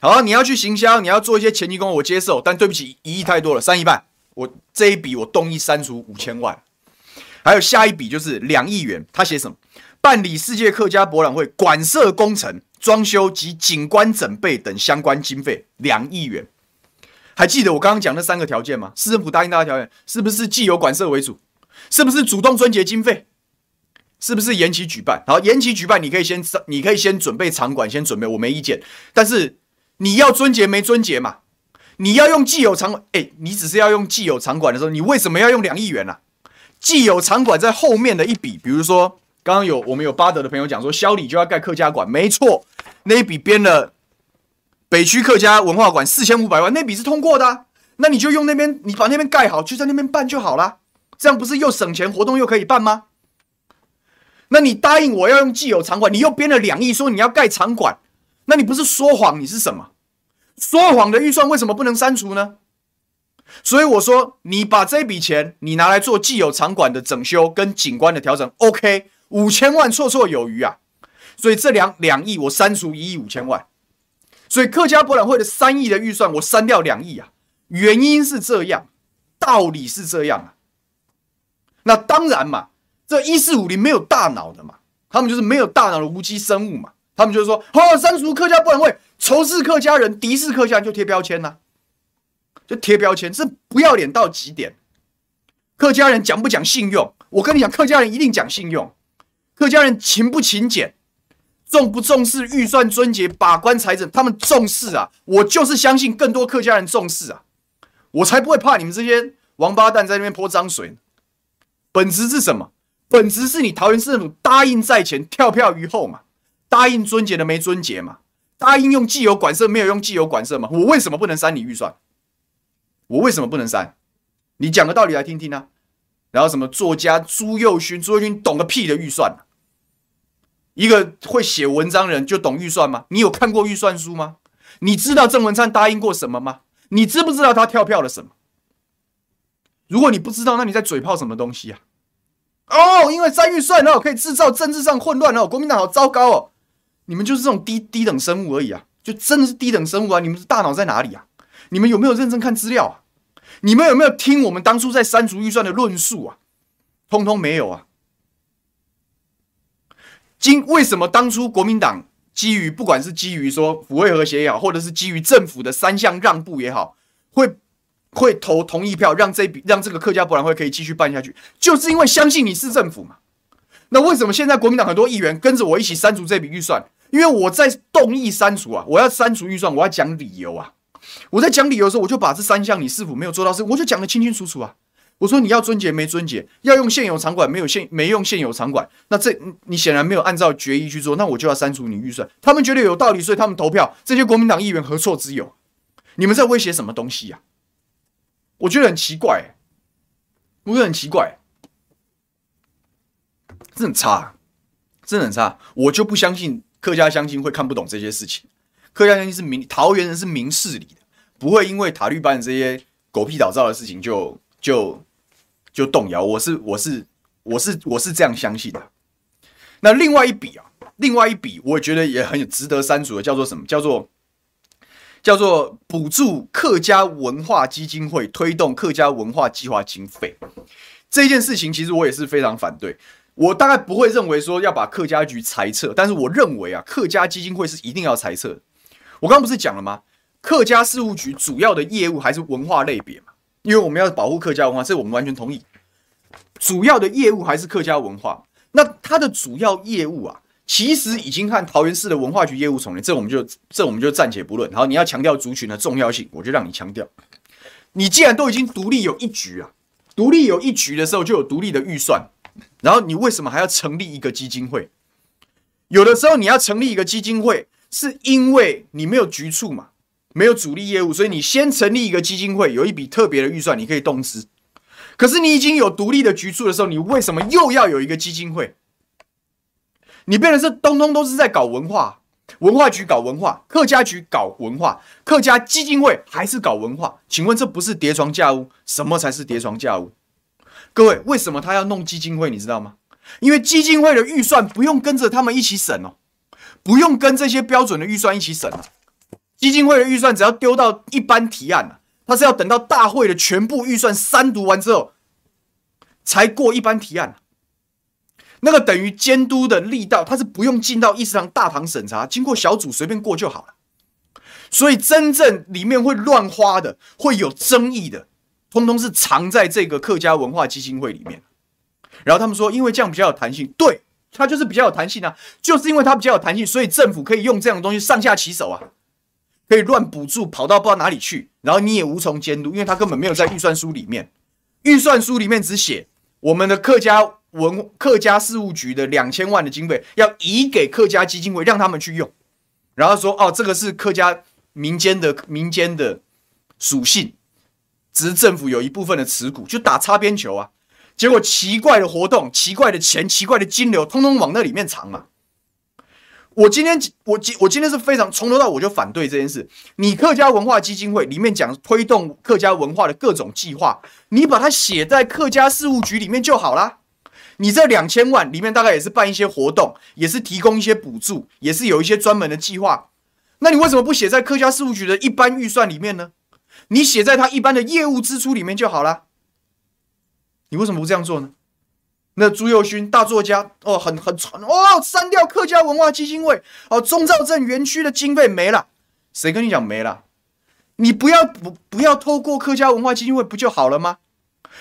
好，你要去行销，你要做一些前期工作，我接受，但对不起，一亿太多了，三亿半，我这一笔我动议删除五千万。还有下一笔就是两亿元，他写什么？办理世界客家博览会馆舍工程、装修及景观整备等相关经费两亿元。还记得我刚刚讲那三个条件吗？市政府答应大家条件是不是既有馆舍为主？是不是主动撙节经费？是不是延期举办？好，延期举办，你可以先，你可以先准备场馆，先准备，我没意见。但是你要撙节没撙节嘛？你要用既有场馆，哎，你只是要用既有场馆的时候，你为什么要用两亿元呢、啊？既有场馆在后面的一笔，比如说刚刚有我们有巴德的朋友讲说，萧里就要盖客家馆，没错，那一笔编了北区客家文化馆四千五百万，那笔是通过的、那你就用那边，你把那边盖好，就在那边办就好了，这样不是又省钱，活动又可以办吗？那你答应我要用既有场馆，你又编了两亿说你要盖场馆，那你不是说谎？你是什么？说谎的预算为什么不能删除呢？所以我说，你把这笔钱你拿来做既有场馆的整修跟景观的调整，OK，五千万绰绰有余啊。所以这两两亿我删除一亿五千万，所以客家博览会的三亿的预算我删掉两亿啊。原因是这样，道理是这样啊。那当然嘛。这一四五零没有大脑的嘛，他们就是没有大脑的无机生物嘛，他们就是说，哦，删除客家博览会，仇视客家人，敌视客家人就贴标签呐、就贴标签，这不要脸到极点。客家人讲不讲信用？我跟你讲，客家人一定讲信用。客家人勤不勤俭，重不重视预算尊节把关财政，他们重视啊。我就是相信更多客家人重视啊，我才不会怕你们这些王八蛋在那边泼脏水。本质是什么？本质是你桃园市政府答应在前，跳票于后嘛？答应尊节的没尊节嘛？答应用既有馆舍没有用既有馆舍嘛？我为什么不能删你预算？我为什么不能删？你讲个道理来听听啊！然后什么作家朱宥勋，朱宥勋懂个屁的预算？一个会写文章人就懂预算吗？你有看过预算书吗？你知道郑文灿答应过什么吗？你知不知道他跳票了什么？如果你不知道，那你在嘴炮什么东西啊？哦，因为删预算哦，可以制造政治上混乱哦。国民党好糟糕哦，你们就是这种低低等生物而已啊，就真的是低等生物啊！你们的大脑在哪里啊？你们有没有认真看资料啊？你们有没有听我们当初在删除预算的论述啊？通通没有啊！今为什么当初国民党基于不管是基于说抚慰和谐也好，或者是基于政府的三项让步也好，会？会投同意票，让这笔让这个客家博览会可以继续办下去，就是因为相信你是政府嘛。那为什么现在国民党很多议员跟着我一起删除这笔预算？因为我在动议删除啊，我要删除预算，我要讲理由啊。我在讲理由的时候，我就把这三项你是否没有做到事，我就讲得清清楚楚啊。我说你要尊节没尊节，要用现有场馆没有现没用现有场馆，那这你显然没有按照决议去做，那我就要删除你预算。他们觉得有道理，所以他们投票。这些国民党议员何错之有？你们在威胁什么东西呀？我觉得很奇怪、欸，我觉得很奇怪，这很差，真的很差。我就不相信客家乡亲会看不懂这些事情。客家乡亲是明桃园人，是明事理的，不会因为塔绿班这些狗屁倒灶的事情就就就动摇。我是我是我是我是这样相信的。那另外一笔啊，另外一笔，我觉得也很值得删除的，叫做什么？叫做。叫做补助客家文化基金会推动客家文化计划经费这件事情，其实我也是非常反对。我大概不会认为说要把客家局裁撤，但是我认为啊，客家基金会是一定要裁撤。我刚刚不是讲了吗？客家事务局主要的业务还是文化类别嘛，因为我们要保护客家文化，这我们完全同意。主要的业务还是客家文化，那它的主要业务啊。其实已经和桃园市的文化局业务重叠，这我们就这我们就暂且不论。然后你要强调族群的重要性，我就让你强调。你既然都已经独立有一局啊，独立有一局的时候就有独立的预算，然后你为什么还要成立一个基金会？有的时候你要成立一个基金会，是因为你没有局处嘛，没有主力业务，所以你先成立一个基金会，有一笔特别的预算，你可以动资。可是你已经有独立的局处的时候，你为什么又要有一个基金会？你变成是通通都是在搞文化，文化局搞文化，客家局搞文化，客家基金会还是搞文化？请问这不是叠床架屋？什么才是叠床架屋？各位，为什么他要弄基金会？你知道吗？因为基金会的预算不用跟着他们一起审哦，不用跟这些标准的预算一起审啊。基金会的预算只要丢到一般提案啊，他是要等到大会的全部预算三读完之后，才过一般提案。那个等于监督的力道，它是不用进到议事堂大堂审查，经过小组随便过就好了。所以真正里面会乱花的、会有争议的，通通是藏在这个客家文化基金会里面。然后他们说，因为这样比较有弹性，对，它就是比较有弹性啊，就是因为它比较有弹性，所以政府可以用这样的东西上下其手啊，可以乱补助，跑到不知道哪里去，然后你也无从监督，因为他根本没有在预算书里面，预算书里面只写我们的客家。文客家事务局的两千万的经费要移给客家基金会，让他们去用，然后说哦，这个是客家民间的民间的属性，只是政府有一部分的持股，就打擦边球啊。结果奇怪的活动、奇怪的钱、奇怪的金流，通通往那里面藏嘛。我今天我今我今天是非常从头到尾我就反对这件事。你客家文化基金会里面讲推动客家文化的各种计划，你把它写在客家事务局里面就好啦。你这两千万里面大概也是办一些活动，也是提供一些补助，也是有一些专门的计划。那你为什么不写在客家事务局的一般预算里面呢？你写在他一般的业务支出里面就好了。你为什么不这样做呢？那朱佑勋大作家哦，很很传哦，删掉客家文化基金会哦，中兆镇园区的经费没了，谁跟你讲没了？你不要不不要透过客家文化基金会不就好了吗？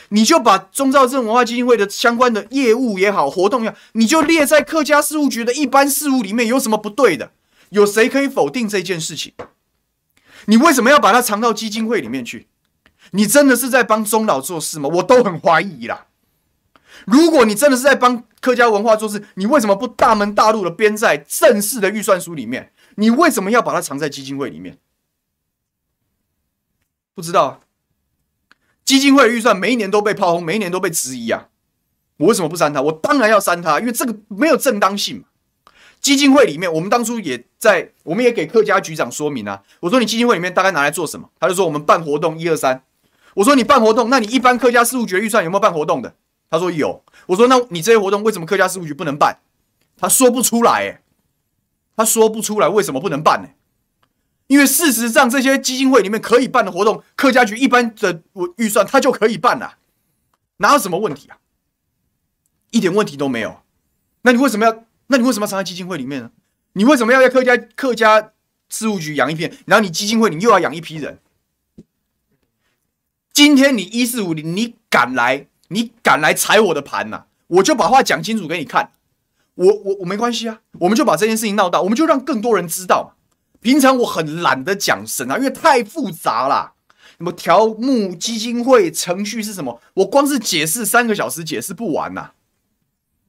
你就把中兆镇文化基金会的相关的业务也好，活动也好，你就列在客家事务局的一般事务里面，有什么不对的？有谁可以否定这件事情？你为什么要把它藏到基金会里面去？你真的是在帮中老做事吗？我都很怀疑啦。如果你真的是在帮客家文化做事，你为什么不大门大路的编在正式的预算书里面？你为什么要把它藏在基金会里面？不知道。基金会的预算每一年都被炮轰，每一年都被质疑啊！我为什么不删它？我当然要删它，因为这个没有正当性嘛。基金会里面，我们当初也在，我们也给客家局长说明啊。我说你基金会里面大概拿来做什么？他就说我们办活动一二三。我说你办活动，那你一般客家事务局的预算有没有办活动的？他说有。我说那你这些活动为什么客家事务局不能办？他说不出来，他说不出来为什么不能办呢？因为事实上，这些基金会里面可以办的活动，客家局一般的预算它就可以办了，哪有什么问题啊？一点问题都没有。那你为什么要？那你为什么要藏在基金会里面呢？你为什么要在客家客家事务局养一片，然后你基金会你又要养一批人？今天你一四五零，你敢来，你敢来踩我的盘呐？我就把话讲清楚给你看。我我我没关系啊，我们就把这件事情闹大，我们就让更多人知道。平常我很懒得讲神啊，因为太复杂了。什么条目、基金会程序是什么？我光是解释三个小时解释不完呐、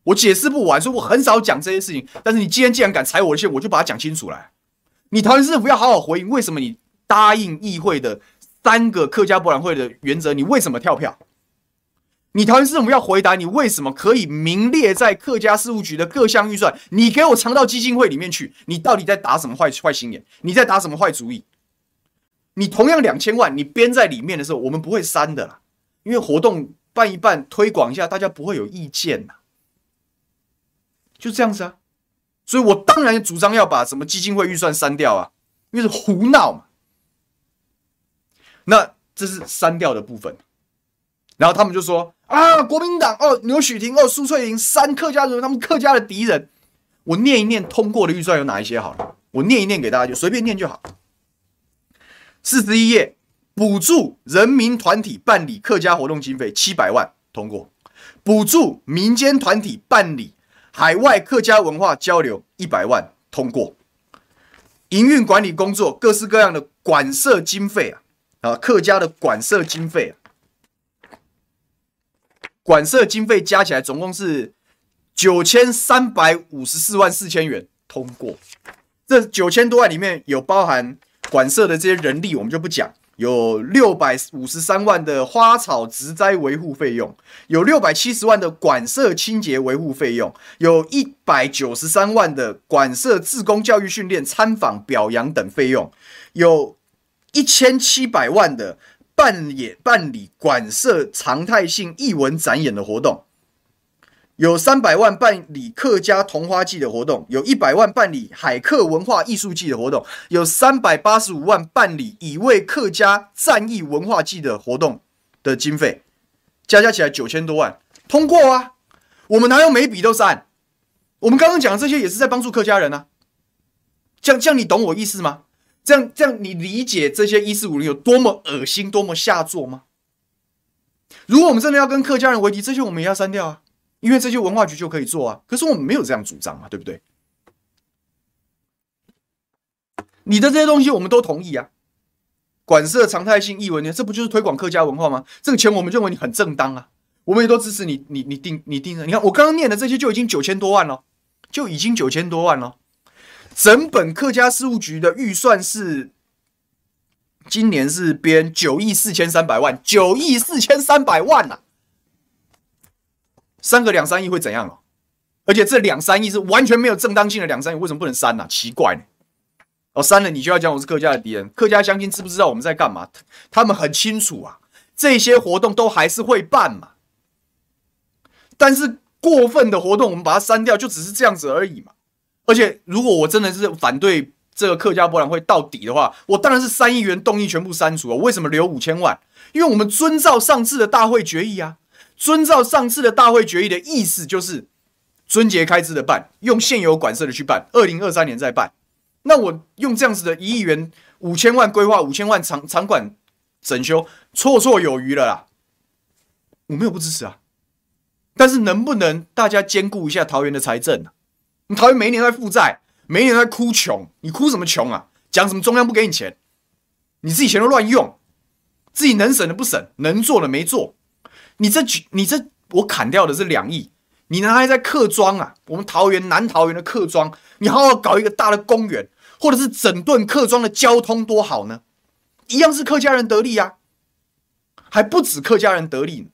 我解释不完，所以我很少讲这些事情。但是你今天既然敢踩我的线，我就把它讲清楚来。你桃园市政府要好好回应，为什么你答应议会的三个客家博览会的原则，你为什么跳票？你桃园市政府要回答，你为什么可以名列在客家事务局的各项预算？你给我藏到基金会里面去？你到底在打什么坏坏心眼？你在打什么坏主意？你同样两千万，你编在里面的时候，我们不会删的啦，因为活动办一办，推广一下，大家不会有意见呐，就这样子啊。所以我当然主张要把什么基金会预算删掉啊，因为是胡闹嘛。那这是删掉的部分。然后他们就说啊，国民党哦，牛煦庭哦，苏翠玲，三客家人，他们客家的敌人。我念一念通过的预算有哪一些好了，我念一念给大家，就随便念就好。四十一页，补助人民团体办理客家活动经费七百万通过，补助民间团体办理海外客家文化交流一百万通过，营运管理工作各式各样的管社经费啊啊，客家的管社经费啊。馆舍经费加起来总共是九千三百五十四万四千元，通过。这九千多万里面有包含馆舍的这些人力，我们就不讲。有六百五十三万的花草植栽维护费用，有六百七十万的馆舍清洁维护费用，有一百九十三万的馆舍自工教育训练、参访表扬等费用，有一千七百万的。办演办理馆舍常态性艺文展演的活动，有三百万办理客家桐花季的活动，有一百万办理海客文化艺术季的活动，有三百八十五万办理乙未客家战役文化季的活动的经费，加加起来九千多万，通过啊，我们哪有每笔都是按？我们刚刚讲的这些也是在帮助客家人啊。这样这样，你懂我意思吗？这样这样，你理解这些一四五零有多么恶心、多么下作吗？如果我们真的要跟客家人为敌，这些我们也要删掉啊，因为这些文化局就可以做啊。可是我们没有这样主张嘛，对不对？你的这些东西我们都同意啊。馆舍常态性艺文呢，这不就是推广客家文化吗？这个钱我们认为你很正当啊，我们也都支持你。你你定你定的，你看我刚刚念的这些就已经九千多万了，就已经九千多万了。整本客家事务局的预算是。今年是编九亿四千三百万，九亿四千三百万呐、啊，删个两三亿会怎样哦？而且这两三亿是完全没有正当性的两三亿，为什么不能删呢、奇怪呢！哦，删了你就要讲我是客家的敌人，客家乡亲知不知道我们在干嘛？他们很清楚啊，这些活动都还是会办嘛。但是过分的活动我们把它删掉，就只是这样子而已嘛。而且如果我真的是反对。这个客家博览会到底的话，我当然是三亿元动议全部删除啊！为什么留五千万？因为我们遵照上次的大会决议啊，遵照上次的大会决议的意思就是，春节开支的办，用现有馆舍的去办，二零二三年再办。那我用这样子的一亿元五千万规划五千万场场馆整修，绰绰有余了啦。我没有不支持啊，但是能不能大家兼顾一下桃园的财政呢？你桃园每一年在负债。每一年在哭穷，你哭什么穷啊？讲什么中央不给你钱？你自己钱都乱用，自己能省的不省，能做的没做。你这你这我砍掉的是两亿，你拿来在客庄啊？我们桃园南桃园的客庄，你好好搞一个大的公园，或者是整顿客庄的交通，多好呢？一样是客家人得利啊，还不止客家人得利。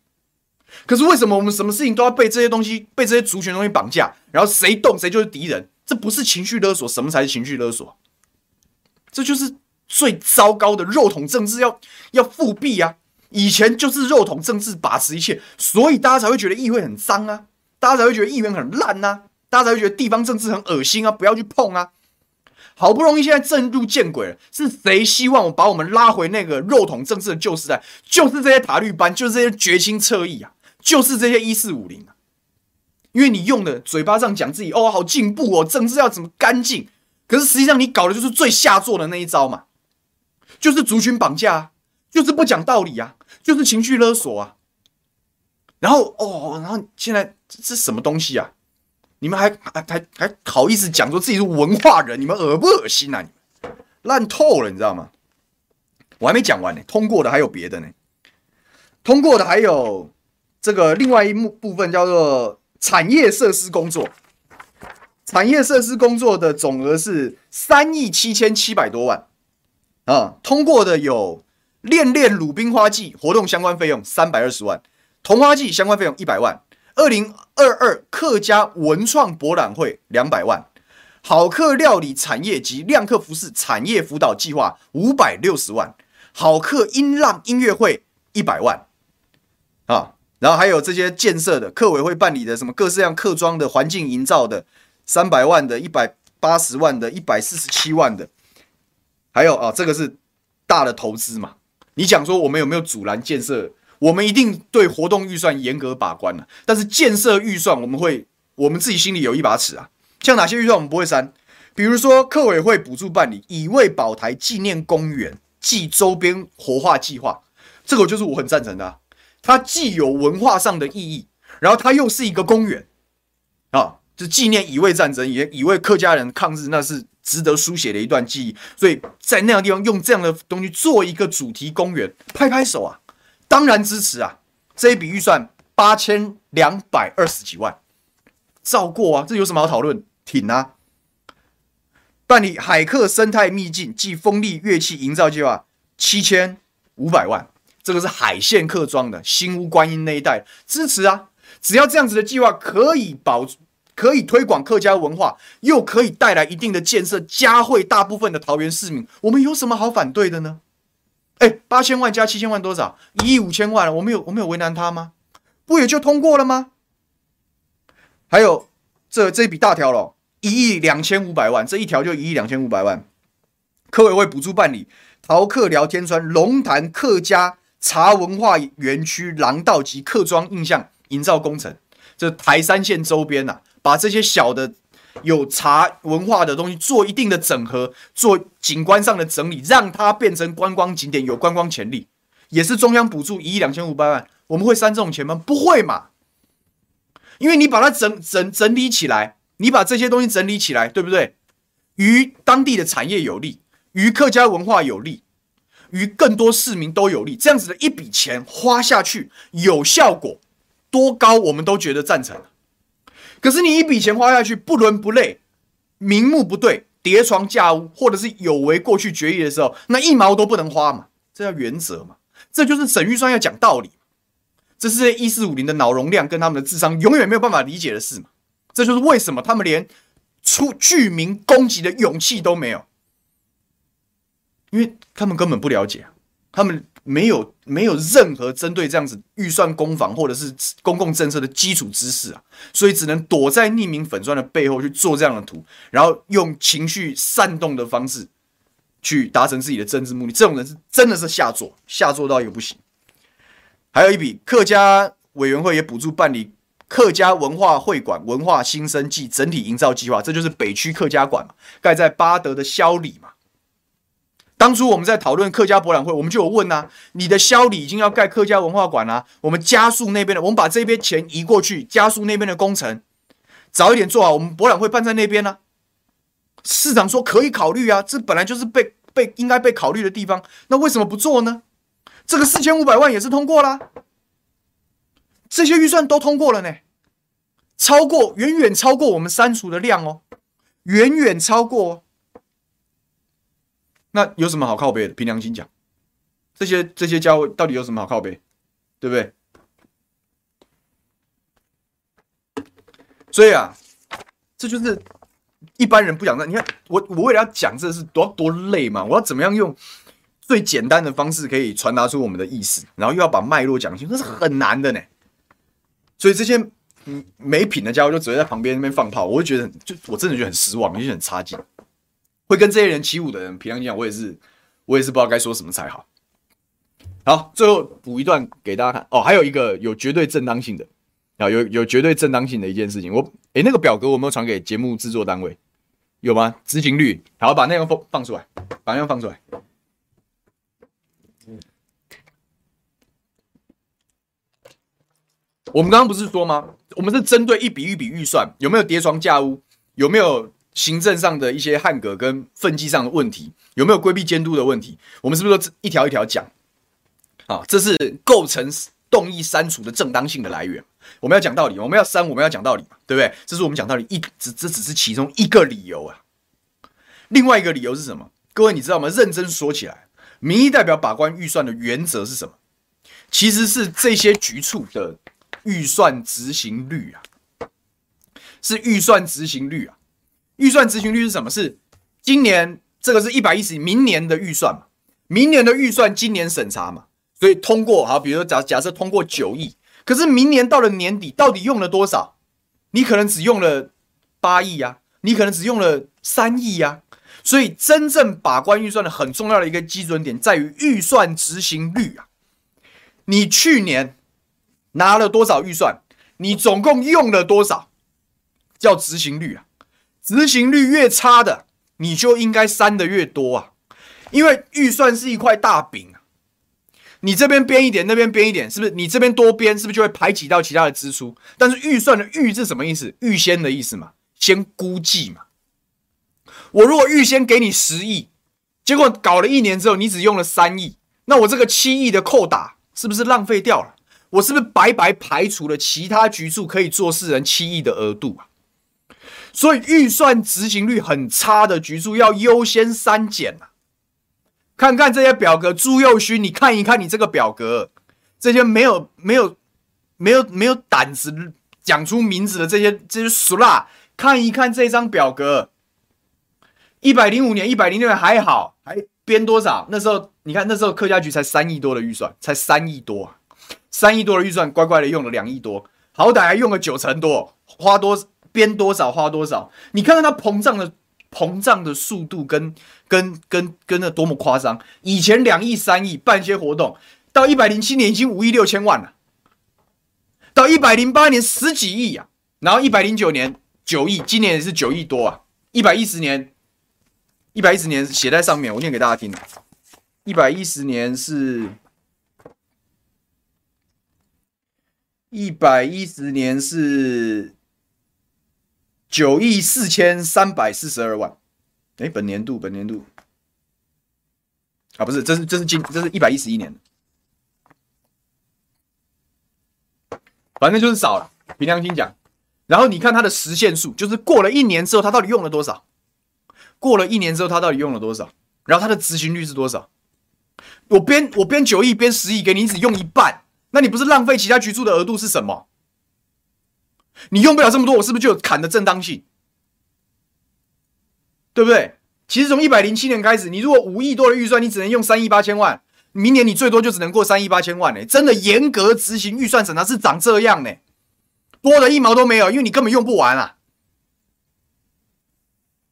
可是为什么我们什么事情都要被这些东西、被这些族群东西绑架？然后谁动谁就是敌人？这不是情绪勒索，什么才是情绪勒索？这就是最糟糕的肉统政治要，要复辟啊！以前就是肉统政治把持一切，所以大家才会觉得议会很脏啊，大家才会觉得议员很烂啊，大家才会觉得地方政治很恶心啊，不要去碰啊！好不容易现在正路见鬼了，是谁希望我把我们拉回那个肉统政治的旧时代？就是这些塔绿班，就是这些绝心侧翼啊，就是这些一四五零啊！因为你用的嘴巴上讲自己哦，好进步哦，政治要怎么干净？可是实际上你搞的就是最下作的那一招嘛，就是族群绑架，就是不讲道理啊，就是情绪勒索啊。然后哦，然后现在这是什么东西啊？你们还还还还好意思讲说自己是文化人？你们恶不恶心啊？你们烂透了，你知道吗？我还没讲完呢，通过的还有别的呢，通过的还有这个另外一幕部分叫做。产业设施工作，产业设施工作的总额是三亿七千七百多万啊！通过的有恋恋鲁冰花季活动相关费用三百二十万，桐花季相关费用一百万，二零二二客家文创博览会两百万，好客料理产业及量客服饰产业辅导计划五百六十万，好客音浪音乐会一百万啊！然后还有这些建设的客委会办理的什么各式各样客庄的环境营造的三百万的、一百八十万的、一百四十七万的，还有啊，这个是大的投资嘛？你讲说我们有没有阻拦建设？我们一定对活动预算严格把关了，但是建设预算我们会，我们自己心里有一把尺啊。像哪些预算我们不会删？比如说客委会补助办理乙未宝台纪念公园暨周边活化计划，这个就是我很赞成的啊。它既有文化上的意义，然后它又是一个公园啊，就纪念乙未战争，也乙未客家人抗日，那是值得书写的一段记忆。所以在那样地方用这样的东西做一个主题公园，拍拍手啊，当然支持啊！这一笔预算八千两百二十几万，照过啊，这有什么好讨论？挺啊！办理海客生态秘境暨风力乐器营造计划七千五百万。这个是海线客庄的新屋观音那一带支持啊！只要这样子的计划可以保，可以推广客家文化，又可以带来一定的建设，嘉惠大部分的桃园市民，我们有什么好反对的呢？哎，八千万加七千万多少？一亿五千万了，我们有我们有为难他吗？不也就通过了吗？还有这这笔大条了，一亿两千五百万，这一条就一亿两千五百万，客委会补助办理桃客聊天村龙潭客家。茶文化园区廊道及客庄印象营造工程，这台山线周边呐、把这些小的有茶文化的东西做一定的整合，做景观上的整理，让它变成观光景点，有观光潜力，也是中央补助一亿两千五百万，我们会删这种钱吗？不会嘛，因为你把它整整整理起来，你把这些东西整理起来，对不对？于当地的产业有利，于客家文化有利。于更多市民都有利，这样子的一笔钱花下去有效果多高，我们都觉得赞成。可是你一笔钱花下去不伦不类，名目不对，叠床架屋，或者是有违过去决议的时候，那一毛都不能花嘛，这叫原则嘛，这就是省预算要讲道理。这是一四五零的脑容量跟他们的智商永远没有办法理解的事嘛，这就是为什么他们连出具名攻击的勇气都没有。因为他们根本不了解，他们没有没有任何针对这样子预算攻防或者是公共政策的基础知识啊，所以只能躲在匿名粉钻的背后去做这样的图，然后用情绪煽动的方式去达成自己的政治目的。这种人是真的是下作，下作到一个不行。还有一笔客家委员会也补助办理客家文化会馆文化新生计整体营造计划，这就是北区客家馆嘛，盖在八德的霄里嘛。当初我们在讨论客家博览会，我们就有问、啊，你的霄里已经要盖客家文化馆啦，我们加速那边的，我们把这边钱移过去，加速那边的工程，早一点做好，我们博览会办在那边呢、啊。市长说可以考虑啊，这本来就是被被应该被考虑的地方，那为什么不做呢？这个四千五百万也是通过啦，这些预算都通过了呢，超过远远超过我们删除的量哦，远远超过、那有什么好靠背的？凭良心讲，这些这些家伙到底有什么好靠背？对不对？所以啊，这就是一般人不讲的。你看我，我为了要讲这是多多累嘛？我要怎么样用最简单的方式可以传达出我们的意思，然后又要把脉络讲清楚，那是很难的呢。所以这些嗯没品的家伙就只会在旁边那边放炮，我会觉得就我真的觉得很失望，就很差劲。会跟这些人起舞的人，平常讲，我也是，我也是不知道该说什么才好。好，最后补一段给大家看哦，还有一个有绝对正当性的啊，有有绝对正当性的一件事情，我诶那个表格我没有传给节目制作单位，有吗？执行率，好，把内容放放出来，把内容放出来。我们刚刚不是说吗？我们是针对一笔一笔预算，有没有叠床架屋，有没有？行政上的一些汉格跟分际上的问题，有没有规避监督的问题？我们是不是都一条一条讲？啊，这是构成动议删除的正当性的来源。我们要讲道理，我们要删，我们要讲道理，对不对？这是我们讲道理一只，这只是其中一个理由啊。另外一个理由是什么？各位你知道吗？认真说起来，民意代表把关预算的原则是什么？其实是这些局处的预算执行率啊，是预算执行率啊。预算执行率是什么？是今年这个是一百一十，明年的预算嘛？明年的预算今年审查嘛？所以通过好，比如说假假设通过九亿，可是明年到了年底，到底用了多少？你可能只用了八亿呀，你可能只用了三亿呀。所以真正把关预算的很重要的一个基准点在于预算执行率啊。你去年拿了多少预算？你总共用了多少？叫执行率啊。执行率越差的，你就应该删的越多啊，因为预算是一块大饼啊，你这边编一点，那边编一点，是不是？你这边多编，是不是就会排挤到其他的支出？但是预算的预是什么意思？预先的意思嘛，先估计嘛。我如果预先给你十亿，结果搞了一年之后，你只用了三亿，那我这个七亿的扣打是不是浪费掉了？我是不是白白排除了其他局处可以做事人七亿的额度啊？所以预算执行率很差的局处要优先删减啊！看看这些表格，朱佑勋，你看一看你这个表格，这些没有没有没有没有胆子讲出名字的这些这些俗辣，看一看这张表格。一百零五年、一百零六年还好，还编多少？那时候你看，那时候客家局才三亿多的预算，才三亿多，三亿多的预算，乖乖的用了两亿多，好歹还用了九成多，花多。编多少花多少，你看看它膨胀的膨胀的速度跟跟跟跟那多么夸张！以前两亿三亿办些活动，到一百零七年已经五亿六千万了。到一百零八年十几亿啊，然后一百零九年九亿，今年也是九亿多啊，一百一十年，一百一十年写在上面，我念给大家听。一百一十年是，一百一十年是九亿四千三百四十二万。哎，本年度，本年度啊，不是，这是这是今，这是一百一十一年，反正就是少了，凭良心讲。然后你看它的实现数，就是过了一年之后，它到底用了多少？过了一年之后，它到底用了多少？然后它的执行率是多少？我编我编九亿，编十亿给你，你只用一半，那你不是浪费其他局处的额度是什么？你用不了这么多，我是不是就有砍的正当性？对不对？其实从一百零七年开始，你如果五亿多的预算，你只能用三亿八千万。明年你最多就只能过三亿八千万呢。真的严格执行预算审查是长这样呢，多的一毛都没有，因为你根本用不完啊。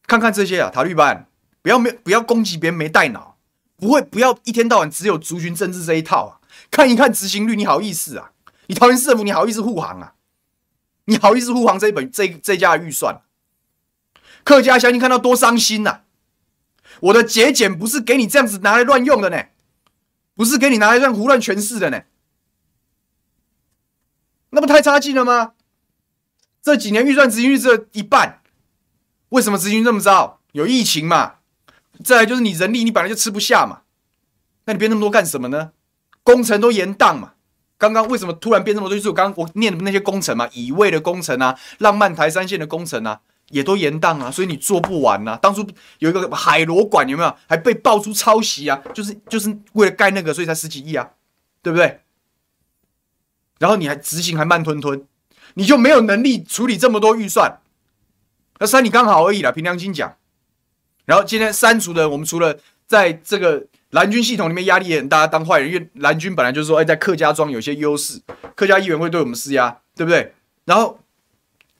看看这些啊，塔利班，不要没不要攻击别人没带脑，不会不要一天到晚只有族群政治这一套啊。看一看执行率，你好意思啊？你桃园市政府，你好意思护航啊？你好意思护航这一本这这家的预算？客家乡亲看到多伤心呐、我的节俭不是给你这样子拿来乱用的呢，不是给你拿来这样胡乱诠释的呢，那不太差劲了吗？这几年预算执行率只有一半，为什么执行这么糟？有疫情嘛？再来就是你人力你本来就吃不下嘛，那你编那么多干什么呢？工程都延宕嘛？刚刚为什么突然变这么多？就是我刚刚我念的那些工程嘛，乙未的工程啊，浪漫台三线的工程啊。也都延宕啊，所以你做不完、啊。当初有一个海螺馆有没有？还被爆出抄袭啊？就是就是为了盖那个，所以才十几亿啊，对不对？然后你还执行还慢吞吞，你就没有能力处理这么多预算。那删你刚好而已啦，凭良心讲。然后今天删除的，我们除了在这个蓝军系统里面压力也很大，当坏人，因为蓝军本来就是说，哎，在客家庄有些优势，客家议员会对我们施压，对不对？然后。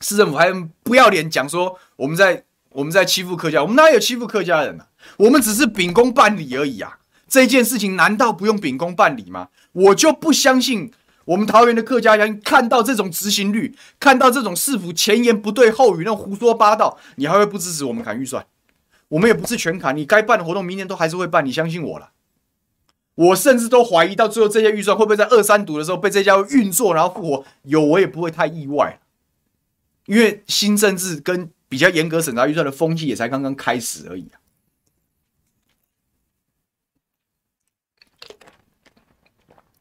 市政府还不要脸讲说我们在我们在欺负客家，我们哪有欺负客家人啊？我们只是秉公办理而已啊！这件事情难道不用秉公办理吗？我就不相信我们桃园的客家人看到这种执行率，看到这种市府前言不对后语，那种胡说八道，你还会不支持我们砍预算？我们也不是全砍，你该办的活动明年都还是会办，你相信我了。我甚至都怀疑到最后这些预算会不会在二三读的时候被这家运作然后复活，有我也不会太意外。因为新政治跟比较严格审查预算的风气也才刚刚开始而已啊，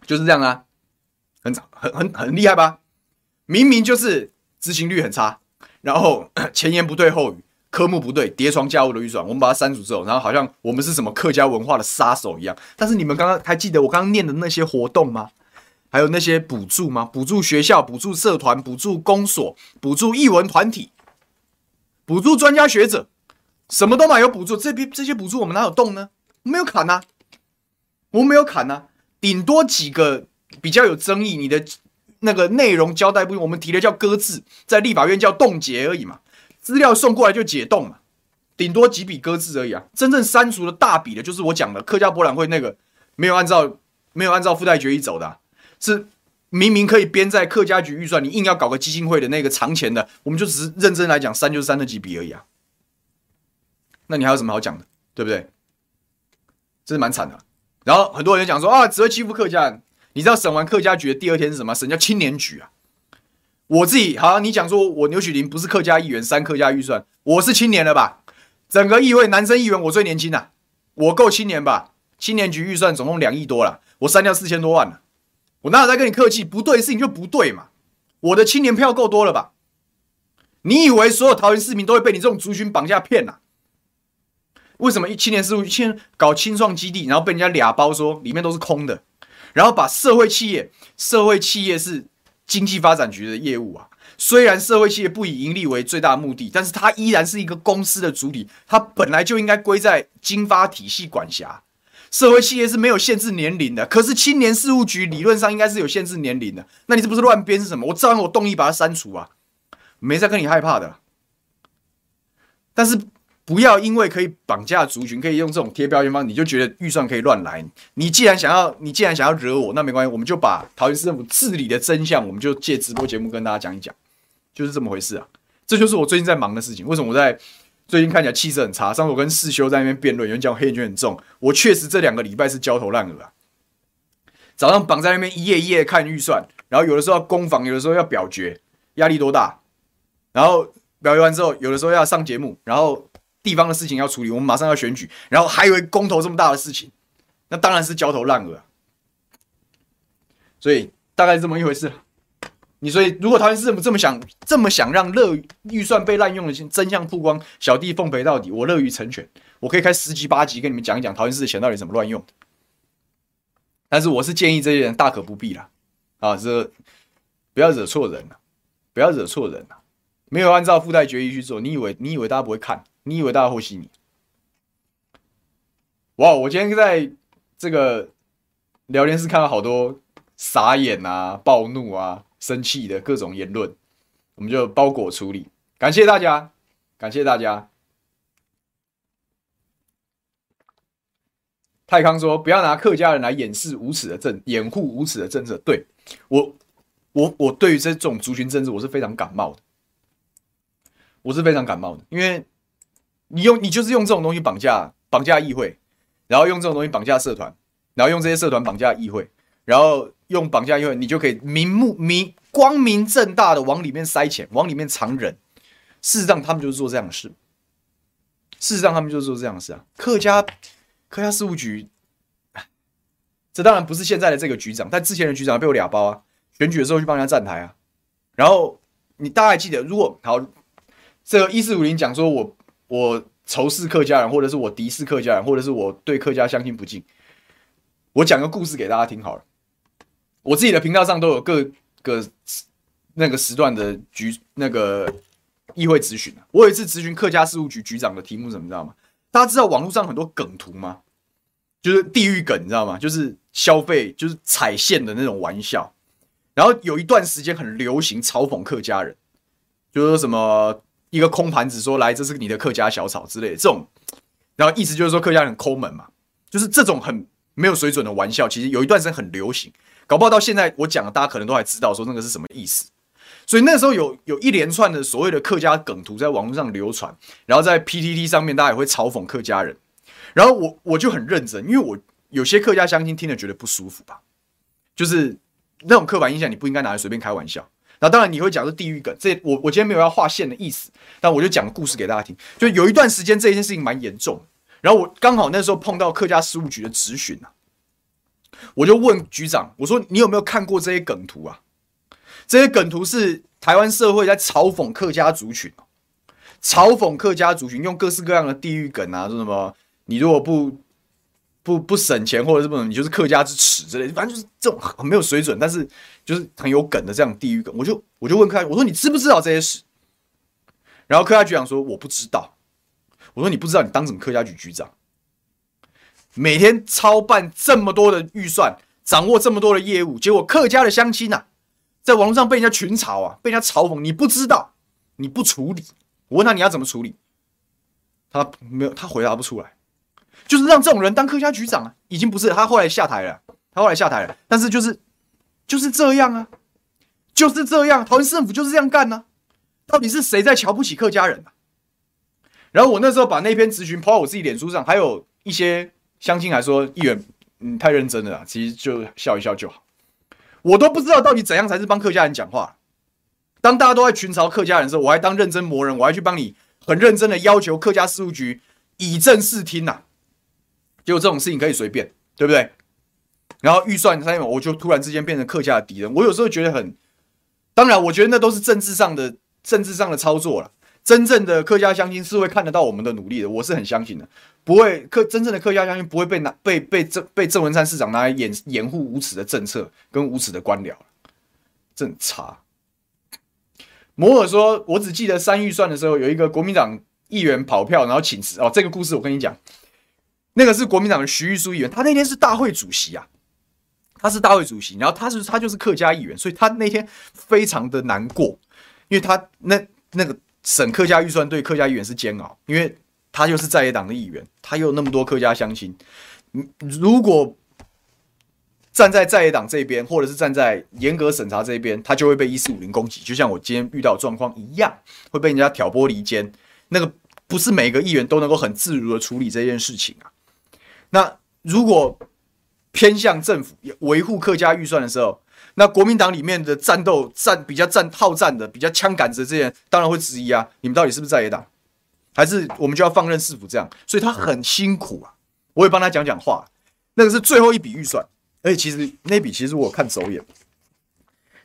就是这样啊，很很很很厉害吧？明明就是执行率很差，然后 前言不对后语，科目不对，叠床架屋的预算，我们把它删除之后，然后好像我们是什么客家文化的杀手一样。但是你们刚刚还记得我刚刚念的那些活动吗？还有那些补助吗？补助学校、补助社团、补助公所、补助艺文团体、补助专家学者，什么都嘛有补助。这批这些补助我们哪有动呢？没有砍呐、啊，我们没有砍呐、啊，顶多几个比较有争议，你的那个内容交代不，我们提的叫搁置，在立法院叫冻结而已嘛。资料送过来就解冻了，顶多几笔搁置而已啊。真正删除的大笔的，就是我讲的客家博览会那个，没有按照没有按照附带决议走的、是明明可以编在客家局预算，你硬要搞个基金会的那个藏钱的，我们就只是认真来讲，删就是删那几笔而已啊。那你还有什么好讲的，对不对？真是蛮惨的。然后很多人讲说啊，只会欺负客家人。你知道审完客家局的第二天是什么？审叫青年局啊。我自己好，你讲说我牛许林不是客家议员，三客家预算，我是青年了吧？整个议会男生议员我最年轻呐、啊，我够青年吧？青年局预算总共两亿多了，我删掉四千多万了。我哪有在跟你客气？不对的事情就不对嘛！我的青年票够多了吧？你以为所有桃园市民都会被你这种族群绑架骗、啊？为什么一青年事务一搞青创基地，然后被人家俩包说里面都是空的，然后把社会企业，社会企业是经济发展局的业务啊。虽然社会企业不以盈利为最大目的，但是它依然是一个公司的主体，它本来就应该归在经发体系管辖。社会企业是没有限制年龄的，可是青年事务局理论上应该是有限制年龄的。那你这不是乱编是什么？我照样我动议把它删除啊，没在跟你害怕的。但是不要因为可以绑架族群，可以用这种贴标签方，你就觉得预算可以乱来。你既然想要，你既然想要惹我，那没关系，我们就把桃园市政府治理的真相，我们就借直播节目跟大家讲一讲，就是这么回事啊。这就是我最近在忙的事情。为什么我在最近看起来气色很差？上次我跟世修在那边辩论，有人讲我黑眼圈很重，我确实这两个礼拜是焦头烂额啊。早上绑在那边一页一页看预算，然后有的时候要攻防，有的时候要表决，压力多大？然后表决完之后，有的时候要上节目，然后。地方的事情要处理，我们马上要选举，然后还有一公投这么大的事情，那当然是焦头烂额。所以大概是这么一回事。你所以如果桃园市政府这么想，这么想让乐预算被滥用的真相曝光，小弟奉陪到底，我乐于成全。我可以开十集八集跟你们讲一讲桃园市的钱到底怎么乱用。但是我是建议这些人大可不必啦，啊，这不要惹错人了，不要惹错人了，没有按照附带决议去做，你以为你以为大家不会看？你以为大家会信你？哇！我今天在这个聊天室看到好多傻眼啊、暴怒啊、生气的各种言论，我们就包裹处理。感谢大家，感谢大家。泰康说：“不要拿客家人来掩饰无耻的政，掩护无耻的政策。对”对我，我我对于这种族群政治，我是非常感冒的。我是非常感冒的，因为。你用你就是用这种东西绑架绑架议会，然后用这种东西绑架社团，然后用这些社团绑架议会，然后用绑架议会，你就可以明目明光明正大的往里面塞钱，往里面藏人。事实上，他们就是做这样的事。事实上，他们就是做这样的事啊。客家客家事务局，这当然不是现在的这个局长，但之前的局长被我俩包啊。选举的时候去帮人家站台啊。然后你大概记得，如果好，这个一四五零讲说我。我仇视客家人，或者是我敌视客家人，或者是我对客家乡亲不敬。我讲个故事给大家听好了。我自己的频道上都有各个那个时段的局那个议会咨询。我有一次咨询客家事务局局长的题目是什么，知道吗？大家知道网络上很多梗图吗？就是地狱梗，你知道吗？就是消费，就是踩线的那种玩笑。然后有一段时间很流行嘲讽客家人，就是说什么。一个空盘子说，来，这是你的客家小炒之类的这种，然后意思就是说客家人抠门嘛，就是这种很没有水准的玩笑，其实有一段时间很流行，搞不好到现在我讲的大家可能都还知道说那个是什么意思。所以那时候有有一连串的所谓的客家梗图在网络上流传，然后在 PTT 上面大家也会嘲讽客家人，然后我我就很认真，因为我有些客家乡亲听了觉得不舒服吧，就是那种刻板印象你不应该拿来随便开玩笑。那当然你会讲是地狱梗，这我我今天没有要划线的意思，但我就讲个故事给大家听。就有一段时间这件事情蛮严重，然后我刚好那时候碰到客家事务局的质询啊，我就问局长，我说你有没有看过这些梗图啊？这些梗图是台湾社会在嘲讽客家族群，嘲讽客家族群用各式各样的地狱梗啊，说什么你如果不。不不省钱，或者是不，你就是客家之耻之类，反正就是这种很没有水准，但是就是很有梗的这样地狱梗。我就我就问客家，我说你知不知道这些事？然后客家局长说我不知道。我说你不知道，你当什么客家局局长？每天操办这么多的预算，掌握这么多的业务，结果客家的乡亲呐，在网络上被人家群嘲啊，被人家嘲讽，你不知道，你不处理。我问他你要怎么处理？他没有，他回答不出来。就是让这种人当客家局长啊，已经不是他后来下台了，他后来下台了，但是就是就是这样啊，就是这样，桃园市政府就是这样干呢、啊。到底是谁在瞧不起客家人啊？然后我那时候把那篇咨询抛到我自己脸书上，还有一些乡亲还说议员，嗯，太认真了，其实就笑一笑就好。我都不知道到底怎样才是帮客家人讲话。当大家都在群嘲客家人的时候，我还当认真魔人，我还去帮你很认真的要求客家事务局以正视听呐、啊。结果这种事情可以随便，对不对？然后预算上面，我就突然之间变成客家的敌人。我有时候觉得很，当然，我觉得那都是政治上的政治上的操作了。真正的客家乡亲是会看得到我们的努力的，我是很相信的。不会客真正的客家乡亲不会被拿被被郑被郑文灿市长拿来掩掩护无耻的政策跟无耻的官僚，真差。摩尔说：“我只记得三预算的时候，有一个国民党议员跑票，然后请辞。哦，这个故事我跟你讲。”那个是国民党的徐玉书议员，他那天是大会主席啊，他是大会主席，然后他是他就是客家议员，所以他那天非常的难过，因为他那那个审客家预算对客家议员是煎熬，因为他又是在野党的议员，他又有那么多客家乡亲，如果站在在野党这边，或者是站在严格审查这边，他就会被一四五零攻击，就像我今天遇到状况一样，会被人家挑拨离间。那个不是每个议员都能够很自如的处理这件事情啊。那如果偏向政府维护客家预算的时候，那国民党里面的战斗战比较战好战的、比较枪杆子的这些人，当然会质疑啊，你们到底是不是在野党，还是我们就要放任市府这样？所以他很辛苦啊。我也帮他讲讲话。那个是最后一笔预算，而且其实那笔其实我看走眼。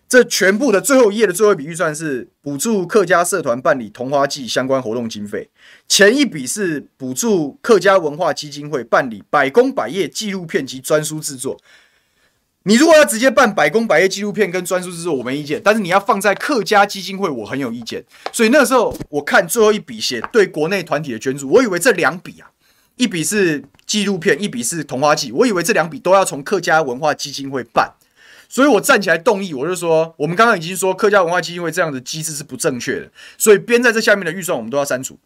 这全部的最后一页的最后一笔预算是补助客家社团办理桐花祭相关活动经费，前一笔是补助客家文化基金会办理百工百业纪录片及专书制作。你如果要直接办百工百业纪录片跟专书制作，我没意见；但是你要放在客家基金会，我很有意见。所以那时候我看最后一笔写对国内团体的捐助，我以为这两笔啊，一笔是纪录片，一笔是桐花祭，我以为这两笔都要从客家文化基金会办。所以我站起来动议，我就说，我们刚刚已经说客家文化基金会这样的机制是不正确的，所以编在这下面的预算我们都要删除。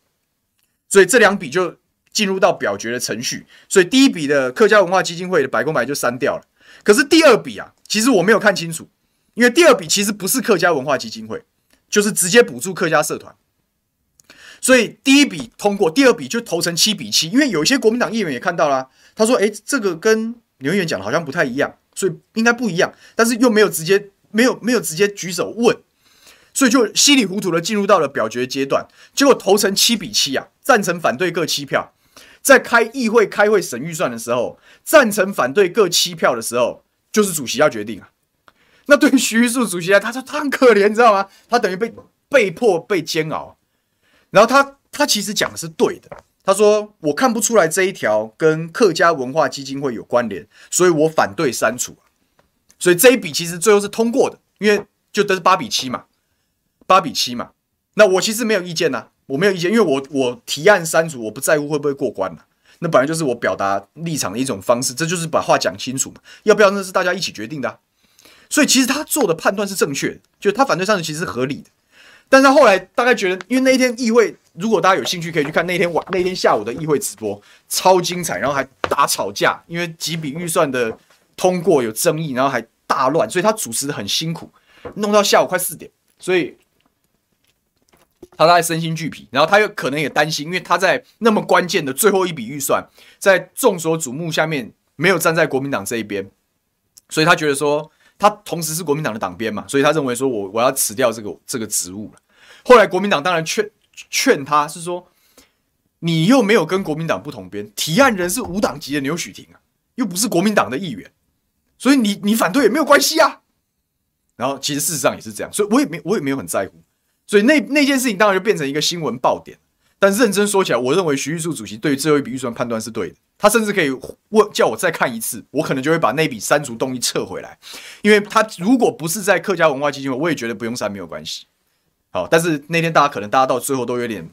所以这两笔就进入到表决的程序。所以第一笔的客家文化基金会的百工百就删掉了。可是第二笔啊，其实我没有看清楚，因为第二笔其实不是客家文化基金会，就是直接补助客家社团。所以第一笔通过，第二笔就投成七比七。因为有一些国民党议员也看到了，他说：“诶，这个跟刘议员讲的好像不太一样。”所以应该不一样，但是又没有直接没有没有直接举手问，所以就稀里糊涂的进入到了表决阶段，结果投成七比七啊，赞成反对各七票。在开议会开会审预算的时候，赞成反对各七票的时候，就是主席要决定啊。那对于徐玉树主席来，他说他很可怜，你知道吗？他等于被被迫被煎熬，然后他他其实讲的是对的。他说：“我看不出来这一条跟客家文化基金会有关联，所以我反对删除。所以这一笔其实最后是通过的，因为就都是八比七嘛，八比七嘛。那我其实没有意见呐，我没有意见，因为我我提案删除，我不在乎会不会过关嘛。那本来就是我表达立场的一种方式，这就是把话讲清楚嘛。要不要那是大家一起决定的。所以其实他做的判断是正确的，就他反对删除其实是合理的。但是他后来大概觉得，因为那一天议会。”如果大家有兴趣，可以去看那天晚那天下午的议会直播，超精彩，然后还大吵架，因为几笔预算的通过有争议，然后还大乱，所以他主持的很辛苦，弄到下午快四点，所以他大概身心俱疲，然后他又可能也担心，因为他在那么关键的最后一笔预算，在众所瞩目下面没有站在国民党这一边，所以他觉得说他同时是国民党的党鞭嘛，所以他认为说我我要辞掉这个这个职务了。后来国民党当然劝。劝他是说，你又没有跟国民党不同边，提案人是无党籍的牛煦庭啊，又不是国民党的议员，所以你你反对也没有关系啊。然后其实事实上也是这样，所以我也没我也没有很在乎，所以那那件事情当然就变成一个新闻爆点。但认真说起来，我认为徐玉树主席对于最后一笔预算判断是对的，他甚至可以问叫我再看一次，我可能就会把那笔删除动议撤回来，因为他如果不是在客家文化基金会，我也觉得不用删没有关系。好，但是那天大家可能大家到最后都有点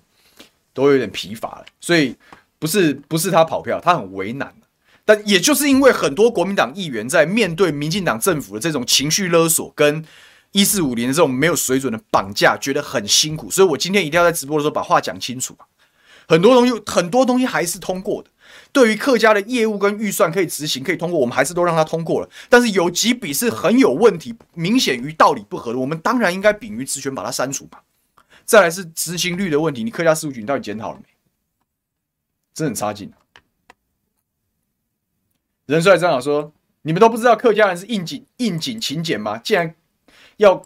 都有点疲乏了，所以不是不是他跑票，他很为难。但也就是因为很多国民党议员在面对民进党政府的这种情绪勒索跟一四五零这种没有水准的绑架，觉得很辛苦。所以我今天一定要在直播的时候把话讲清楚。很多东西很多东西还是通过的。对于客家的业务跟预算可以执行可以通过，我们还是都让它通过了。但是有几笔是很有问题，明显与道理不合的，我们当然应该秉于职权把它删除吧。再来是执行率的问题，你客家事务局你到底检讨了没？真的很差劲啊！人帅正好说，你们都不知道客家人是应景应景勤俭吗？竟然要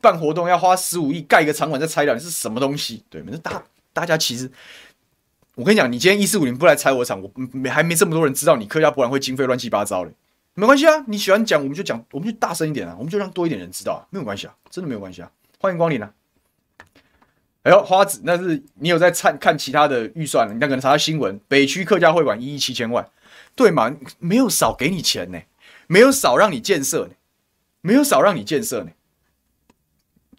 办活动要花十五亿盖一个场馆再拆掉，你是什么东西？对，那大大家其实。我跟你讲，你今天一四五零不来拆我场，我没还没这么多人知道你客家博览会经费乱七八糟的，没关系啊，你喜欢讲我们就讲，我们就大声一点啊，我们就让多一点人知道啊，没有关系啊，真的没有关系啊，欢迎光临啊！哎呦，花子，那是你有在看看其他的预算，你那可能查新闻，北区客家会馆一亿七千万，对吗？没有少给你钱呢，没有少让你建设呢，没有少让你建设呢。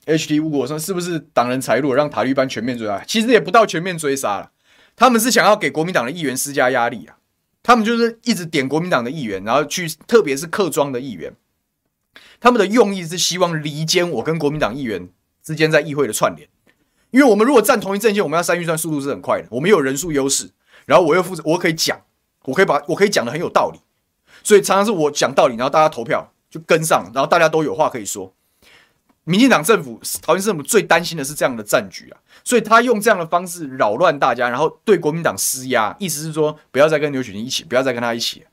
HT 五我说是不是挡人财路，让塔绿班全面追杀？其实也不到全面追杀了。他们是想要给国民党的议员施加压力啊，他们就是一直点国民党的议员，然后去，特别是客庄的议员，他们的用意是希望离间我跟国民党议员之间在议会的串联，因为我们如果站同一阵线，我们要删预算速度是很快的，我们有人数优势，然后我又负责，我可以讲，我可以把我可以讲的很有道理，所以常常是我讲道理，然后大家投票就跟上，然后大家都有话可以说。民进党政府、桃园政府最担心的是这样的战局啊，所以他用这样的方式扰乱大家，然后对国民党施压，意思是说不要再跟刘雪琴一起，不要再跟他一起，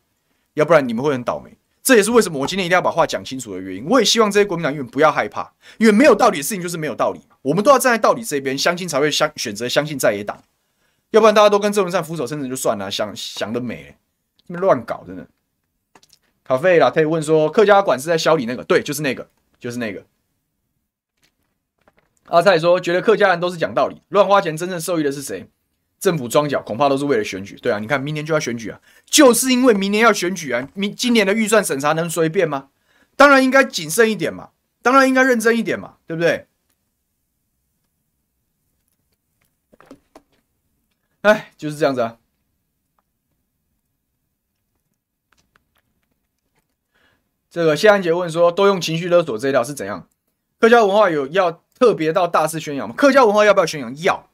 要不然你们会很倒霉。这也是为什么我今天一定要把话讲清楚的原因。我也希望这些国民党议员不要害怕，因为没有道理的事情就是没有道理，我们都要站在道理这边，相信才会相选择相信在野党，要不然大家都跟郑文灿俯首称臣就算了，想想得美，那么乱搞真的。咖啡啦，可以问说客家馆是在小李那个？对，就是那个，就是那个。阿蔡说：“觉得客家人都是讲道理，乱花钱，真正受益的是谁？政府装脚，恐怕都是为了选举。对啊，你看明年就要选举啊，就是因为明年要选举啊，明今年的预算审查能随便吗？当然应该谨慎一点嘛，当然应该认真一点嘛，对不对？哎，就是这样子啊。这个谢安杰问说，都用情绪勒索这一套是怎样？客家文化有要？”特别到大肆宣扬吗？客家文化要不要宣扬？要，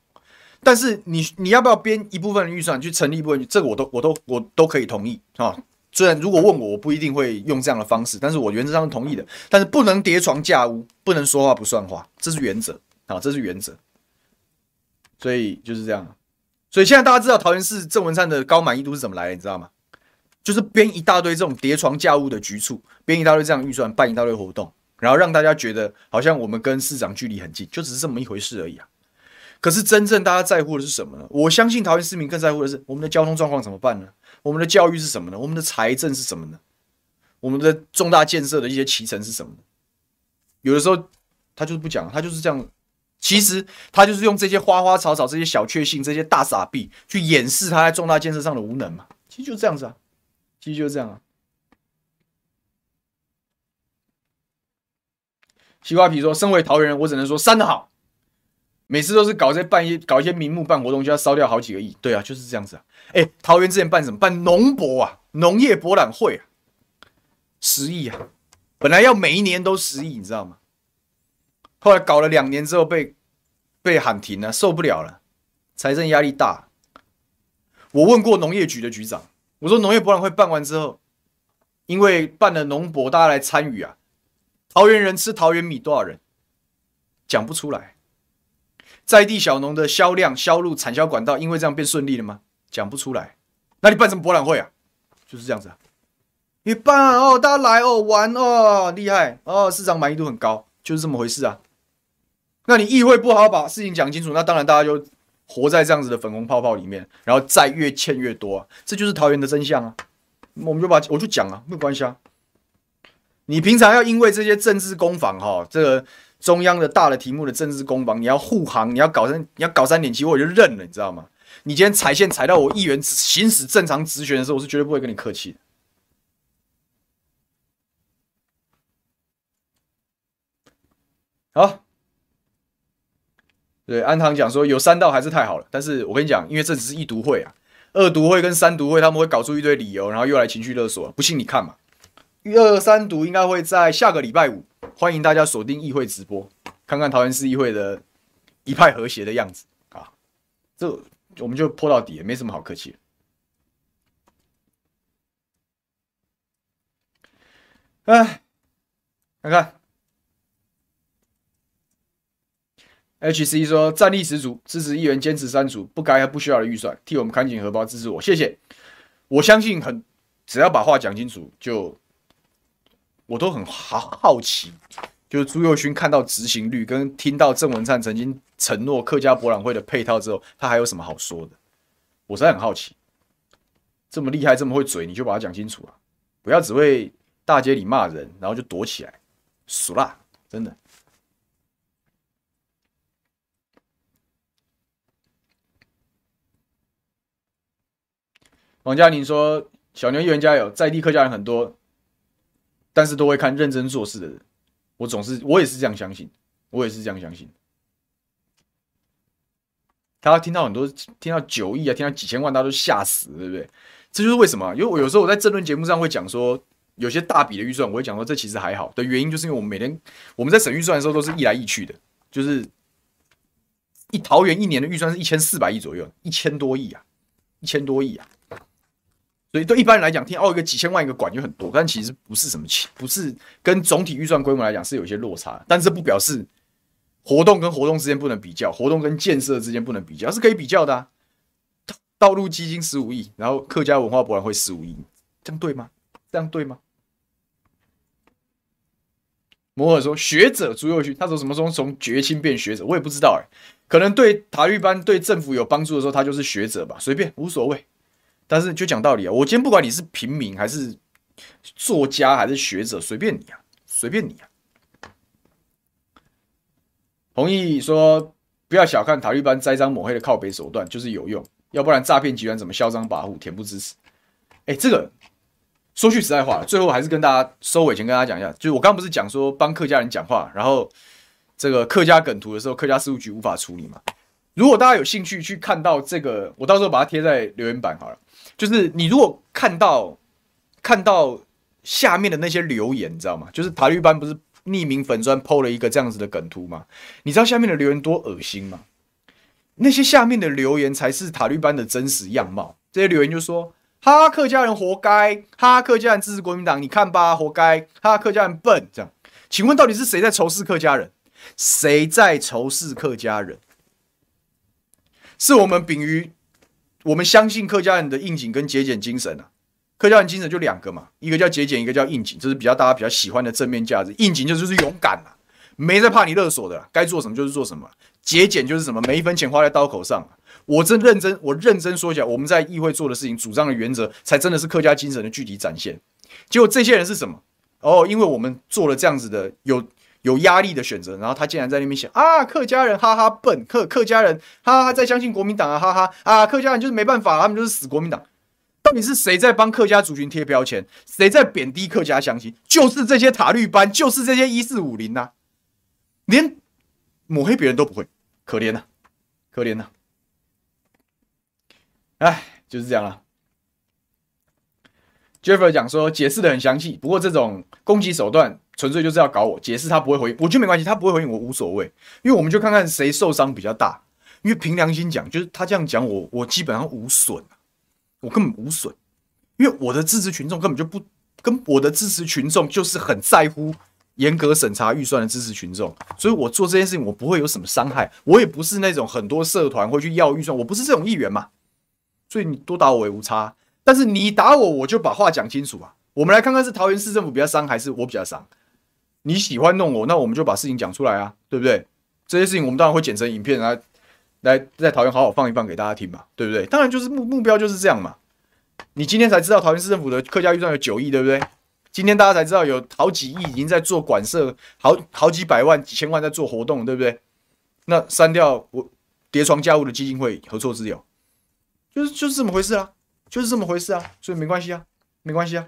但是你你要不要编一部分预算去成立一部分？这个我都我都我都可以同意啊。虽然如果问我，我不一定会用这样的方式，但是我原则上是同意的。但是不能叠床架屋，不能说话不算话，这是原则啊，这是原则。所以就是这样。所以现在大家知道桃园市郑文灿的高满意度是怎么来的，你知道吗？就是编一大堆这种叠床架屋的局促，编一大堆这样预算，办一大堆活动。然后让大家觉得好像我们跟市长距离很近，就只是这么一回事而已啊。可是真正大家在乎的是什么呢？我相信桃园市民更在乎的是我们的交通状况怎么办呢？我们的教育是什么呢？我们的财政是什么呢？我们的重大建设的一些期程是什么呢？有的时候他就是不讲，他就是这样。其实他就是用这些花花草草、这些小确幸、这些大傻逼去掩饰他在重大建设上的无能嘛。其实就这样子啊，其实就是这样啊。西瓜皮说：“身为桃园人，我只能说删的好。每次都是搞这些办一搞一些名目办活动，就要烧掉好几个亿。对啊，就是这样子啊。哎，桃园之前办什么？办农博啊，农业博览会啊，十亿啊，本来要每一年都十亿，你知道吗？后来搞了两年之后被被喊停了，受不了了，财政压力大。我问过农业局的局长，我说农业博览会办完之后，因为办了农博，大家来参与啊。”桃园人吃桃园米多少人？讲不出来。在地小农的销量、销路、产销管道，因为这样变顺利了吗？讲不出来。那你办什么博览会啊？就是这样子啊。你办哦，大家来哦，玩哦，厉害哦，市场满意度很高，就是这么回事啊。那你议会不好把事情讲清楚，那当然大家就活在这样子的粉红泡泡里面，然后债越欠越多啊。这就是桃园的真相啊。我们就把我就讲啊，没有关系啊。你平常要因为这些政治攻防哈，这个中央的大的题目的政治攻防，你要护航，你要搞三，你要搞三点七，我就认了，你知道吗？你今天踩线踩到我议员行使正常职权的时候，我是绝对不会跟你客气的。好，对安堂讲说有三道还是太好了，但是我跟你讲，因为这只是一读会啊，二读会跟三读会他们会搞出一堆理由，然后又来情绪勒索，不信你看嘛。二三读应该会在下个礼拜五，欢迎大家锁定议会直播，看看桃园市议会的一派和谐的样子啊！这我们就泼到底了，没什么好客气的。哎，看看，HC 说战力十足，支持议员坚持删除不该和不需要的预算，替我们看紧荷包支持我，谢谢。我相信很，只要把话讲清楚就。我都很好好奇，就是朱宥勋看到执行率跟听到郑文灿曾经承诺客家博览会的配套之后，他还有什么好说的？我实在很好奇，这么厉害，这么会嘴，你就把它讲清楚啊！不要只会大街里骂人，然后就躲起来，俗啦，真的。王嘉宁说：“小牛议员加油，在地客家人很多。”但是都会看认真做事的人，我总是我也是这样相信，我也是这样相信。大家听到很多听到九亿啊，听到几千万，大家都吓死，对不对？这就是为什么，因为我有时候我在政论节目上会讲说，有些大笔的预算，我会讲说这其实还好的原因，就是因为我们每天我们在审预算的时候都是议来议去的，就是一桃园一年的预算是一千四百亿左右，一千多亿啊，一千多亿啊。所以对一般人来讲，听哦一个几千万一个馆就很多，但其实不是什么钱，不是跟总体预算规模来讲是有些落差。但这不表示活动跟活动之间不能比较，活动跟建设之间不能比较，是可以比较的啊。道路基金十五亿，然后客家文化博览会十五亿，这样对吗？这样对吗？摩尔说学者朱佑勋，他说什么时候从绝亲变学者？我也不知道哎、可能对塔绿班对政府有帮助的时候，他就是学者吧，随便无所谓。但是就讲道理啊，我今天不管你是平民还是作家还是学者，随便你啊，随便你啊。弘毅说，不要小看塔利班栽赃抹黑的靠北手段，就是有用，要不然诈骗集团怎么嚣张跋扈，恬不知耻？哎，这个说句实在话，最后还是跟大家收尾前跟大家讲一下，就是我刚刚不是讲说帮客家人讲话，然后这个客家梗图的时候，客家事务局无法处理嘛？如果大家有兴趣去看到这个，我到时候把它贴在留言板好了。就是你如果看到看到下面的那些留言，你知道吗？就是塔利班不是匿名粉砖 PO 了一个这样子的梗图吗？你知道下面的留言多恶心吗？那些下面的留言才是塔利班的真实样貌。这些留言就说：“哈，客家人活该，哈，客家人支持国民党，你看吧，活该，哈，客家人笨。”这样，请问到底是谁在仇视客家人？谁在仇视客家人？是我们秉于。我们相信客家人的应景跟节俭精神啊，客家人精神就两个嘛，一个叫节俭，一个叫应景，这是比较大家比较喜欢的正面价值。应景就是勇敢啊，没在怕你勒索的，该做什么就是做什么。节俭就是什么，每一分钱花在刀口上。我真认真，我认真说起来，我们在议会做的事情，主张的原则，才真的是客家精神的具体展现。结果这些人是什么？哦，因为我们做了这样子的有。有压力的选择，然后他竟然在那边想啊，客家人哈哈笨，客客家人哈哈在相信国民党啊，哈哈啊，客家人就是没办法，他们就是死国民党。到底是谁在帮客家族群贴标签？谁在贬低客家乡亲？就是这些塔绿班，就是这些一四五零呐，连抹黑别人都不会，可怜呐、可怜呐、啊。哎，就是这样了。Jeffrey 讲说解释的很详细，不过这种攻击手段。纯粹就是要搞我，解释他不会回应，我觉得没关系，他不会回应我无所谓，因为我们就看看谁受伤比较大。因为凭良心讲，就是他这样讲我，我基本上无损，我根本无损，因为我的支持群众根本就不跟我的支持群众就是很在乎严格审查预算的支持群众，所以我做这件事情我不会有什么伤害，我也不是那种很多社团会去要预算，我不是这种议员嘛，所以你多打我也无差，但是你打我，我就把话讲清楚啊。我们来看看是桃园市政府比较伤还是我比较伤。你喜欢弄我，那我们就把事情讲出来啊，对不对？这些事情我们当然会剪成影片来，来在桃园好好放一放给大家听嘛，对不对？当然就是目目标就是这样嘛。你今天才知道桃园市政府的客家预算有九亿，对不对？今天大家才知道有好几亿已经在做馆舍，好好几百万、几千万在做活动，对不对？那删掉我叠床家务的基金会何错之有？就是就是这么回事啊，就是这么回事啊，所以没关系啊，没关系啊。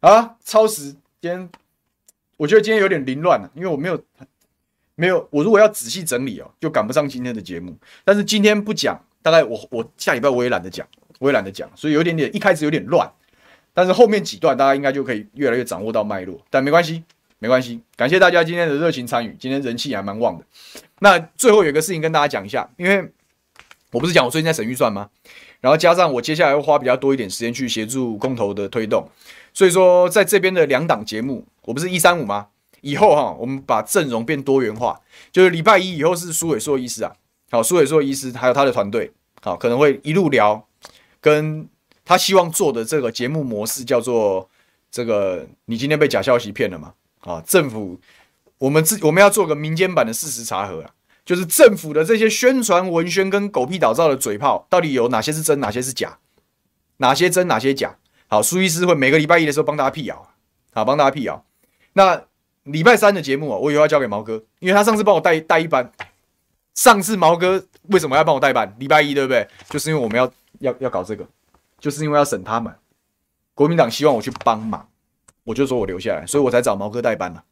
啊，超时今天。我觉得今天有点凌乱了，因为我没有没有，我如果要仔细整理哦，就赶不上今天的节目。但是今天不讲，大概我我下礼拜我也懒得讲，我也懒得讲，所以有点点一开始有点乱，但是后面几段大家应该就可以越来越掌握到脉络。但没关系，没关系，感谢大家今天的热情参与，今天人气还蛮旺的。那最后有一个事情跟大家讲一下，因为我不是讲我最近在省预算吗？然后加上我接下来会花比较多一点时间去协助公投的推动，所以说在这边的两档节目。我不是一三五吗？以后哈，我们把阵容变多元化，就是礼拜一以后是苏伟硕医师啊，好，苏伟硕医师还有他的团队，好，可能会一路聊，跟他希望做的这个节目模式叫做这个，你今天被假消息骗了吗？啊，政府，我们自我们要做个民间版的事实查核啊，就是政府的这些宣传文宣跟狗屁倒灶的嘴炮，到底有哪些是真，哪些是假，哪些真，哪些假？好，苏医师会每个礼拜一的时候帮大家辟谣，好，帮大家辟谣。那礼拜三的节目啊，我以后要交给毛哥，因为他上次帮我带带一班。上次毛哥为什么要帮我带班？礼拜一对不对？就是因为我们要要要搞这个，就是因为要审他们。国民党希望我去帮忙，我就说我留下来，所以我才找毛哥代班了。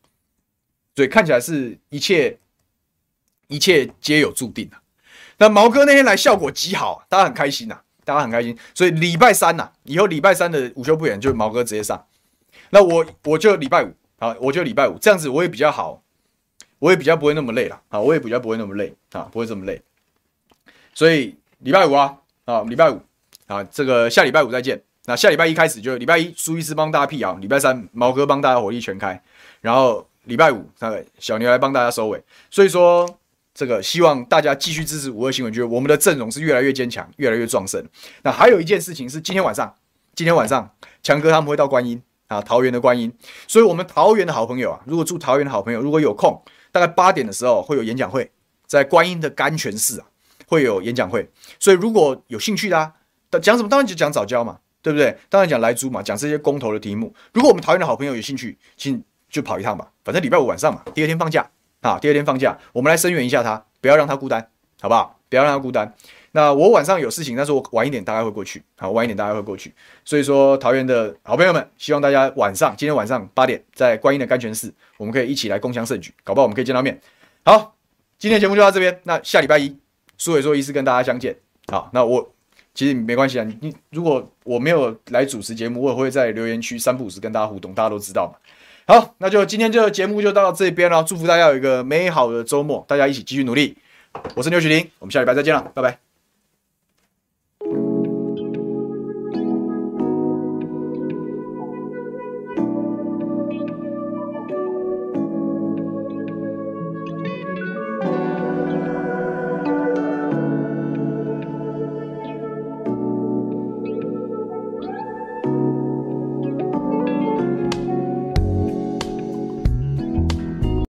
所以看起来是一切一切皆有注定。那毛哥那天来效果极好，大家很开心呐，大家很开心。所以礼拜三呐，以后礼拜三的午休不远就毛哥直接上。那我我就礼拜五。好，我就礼拜五这样子，我也比较好，我也比较不会那么累了。好，我也比较不会那么累啊，不会这么累。所以礼拜五啊，啊，礼拜五啊，这个下礼拜五再见。那下礼拜一开始就礼拜一苏医师帮大家辟谣，礼拜三毛哥帮大家火力全开，然后礼拜五那个小牛来帮大家收尾。所以说，这个希望大家继续支持五二新闻，就是我们的阵容是越来越坚强，越来越壮盛。那还有一件事情是，今天晚上，今天晚上强哥他们会到观音啊，桃园的观音。所以，我们桃园的好朋友啊，如果住桃园的好朋友，如果有空，大概八点的时候会有演讲会，在观音的甘泉寺啊，会有演讲会。所以，如果有兴趣的啊，讲什么？当然就讲早教嘛。对不对？当然讲莱猪嘛，讲这些公投的题目。如果我们桃园的好朋友有兴趣，请就跑一趟吧。反正礼拜五晚上嘛，第二天放假啊，第二天放假，我们来声援一下他，不要让他孤单，好不好？不要让他孤单。那我晚上有事情，但是我晚一点大概会过去，好，晚一点大概会过去。所以说，桃园的好朋友们，希望大家晚上，今天晚上八点，在观音的甘泉寺，我们可以一起来共襄盛举，搞不好我们可以见到面。好，今天节目就到这边。那下礼拜一，苏伟硕医师跟大家相见。好，那我。其实没关系啊，你如果我没有来主持节目，我也会在留言区三不五时跟大家互动，大家都知道嘛。好，那就今天这个节目就到这边了，祝福大家有一个美好的周末，大家一起继续努力。我是牛学林，我们下礼拜再见了，拜拜。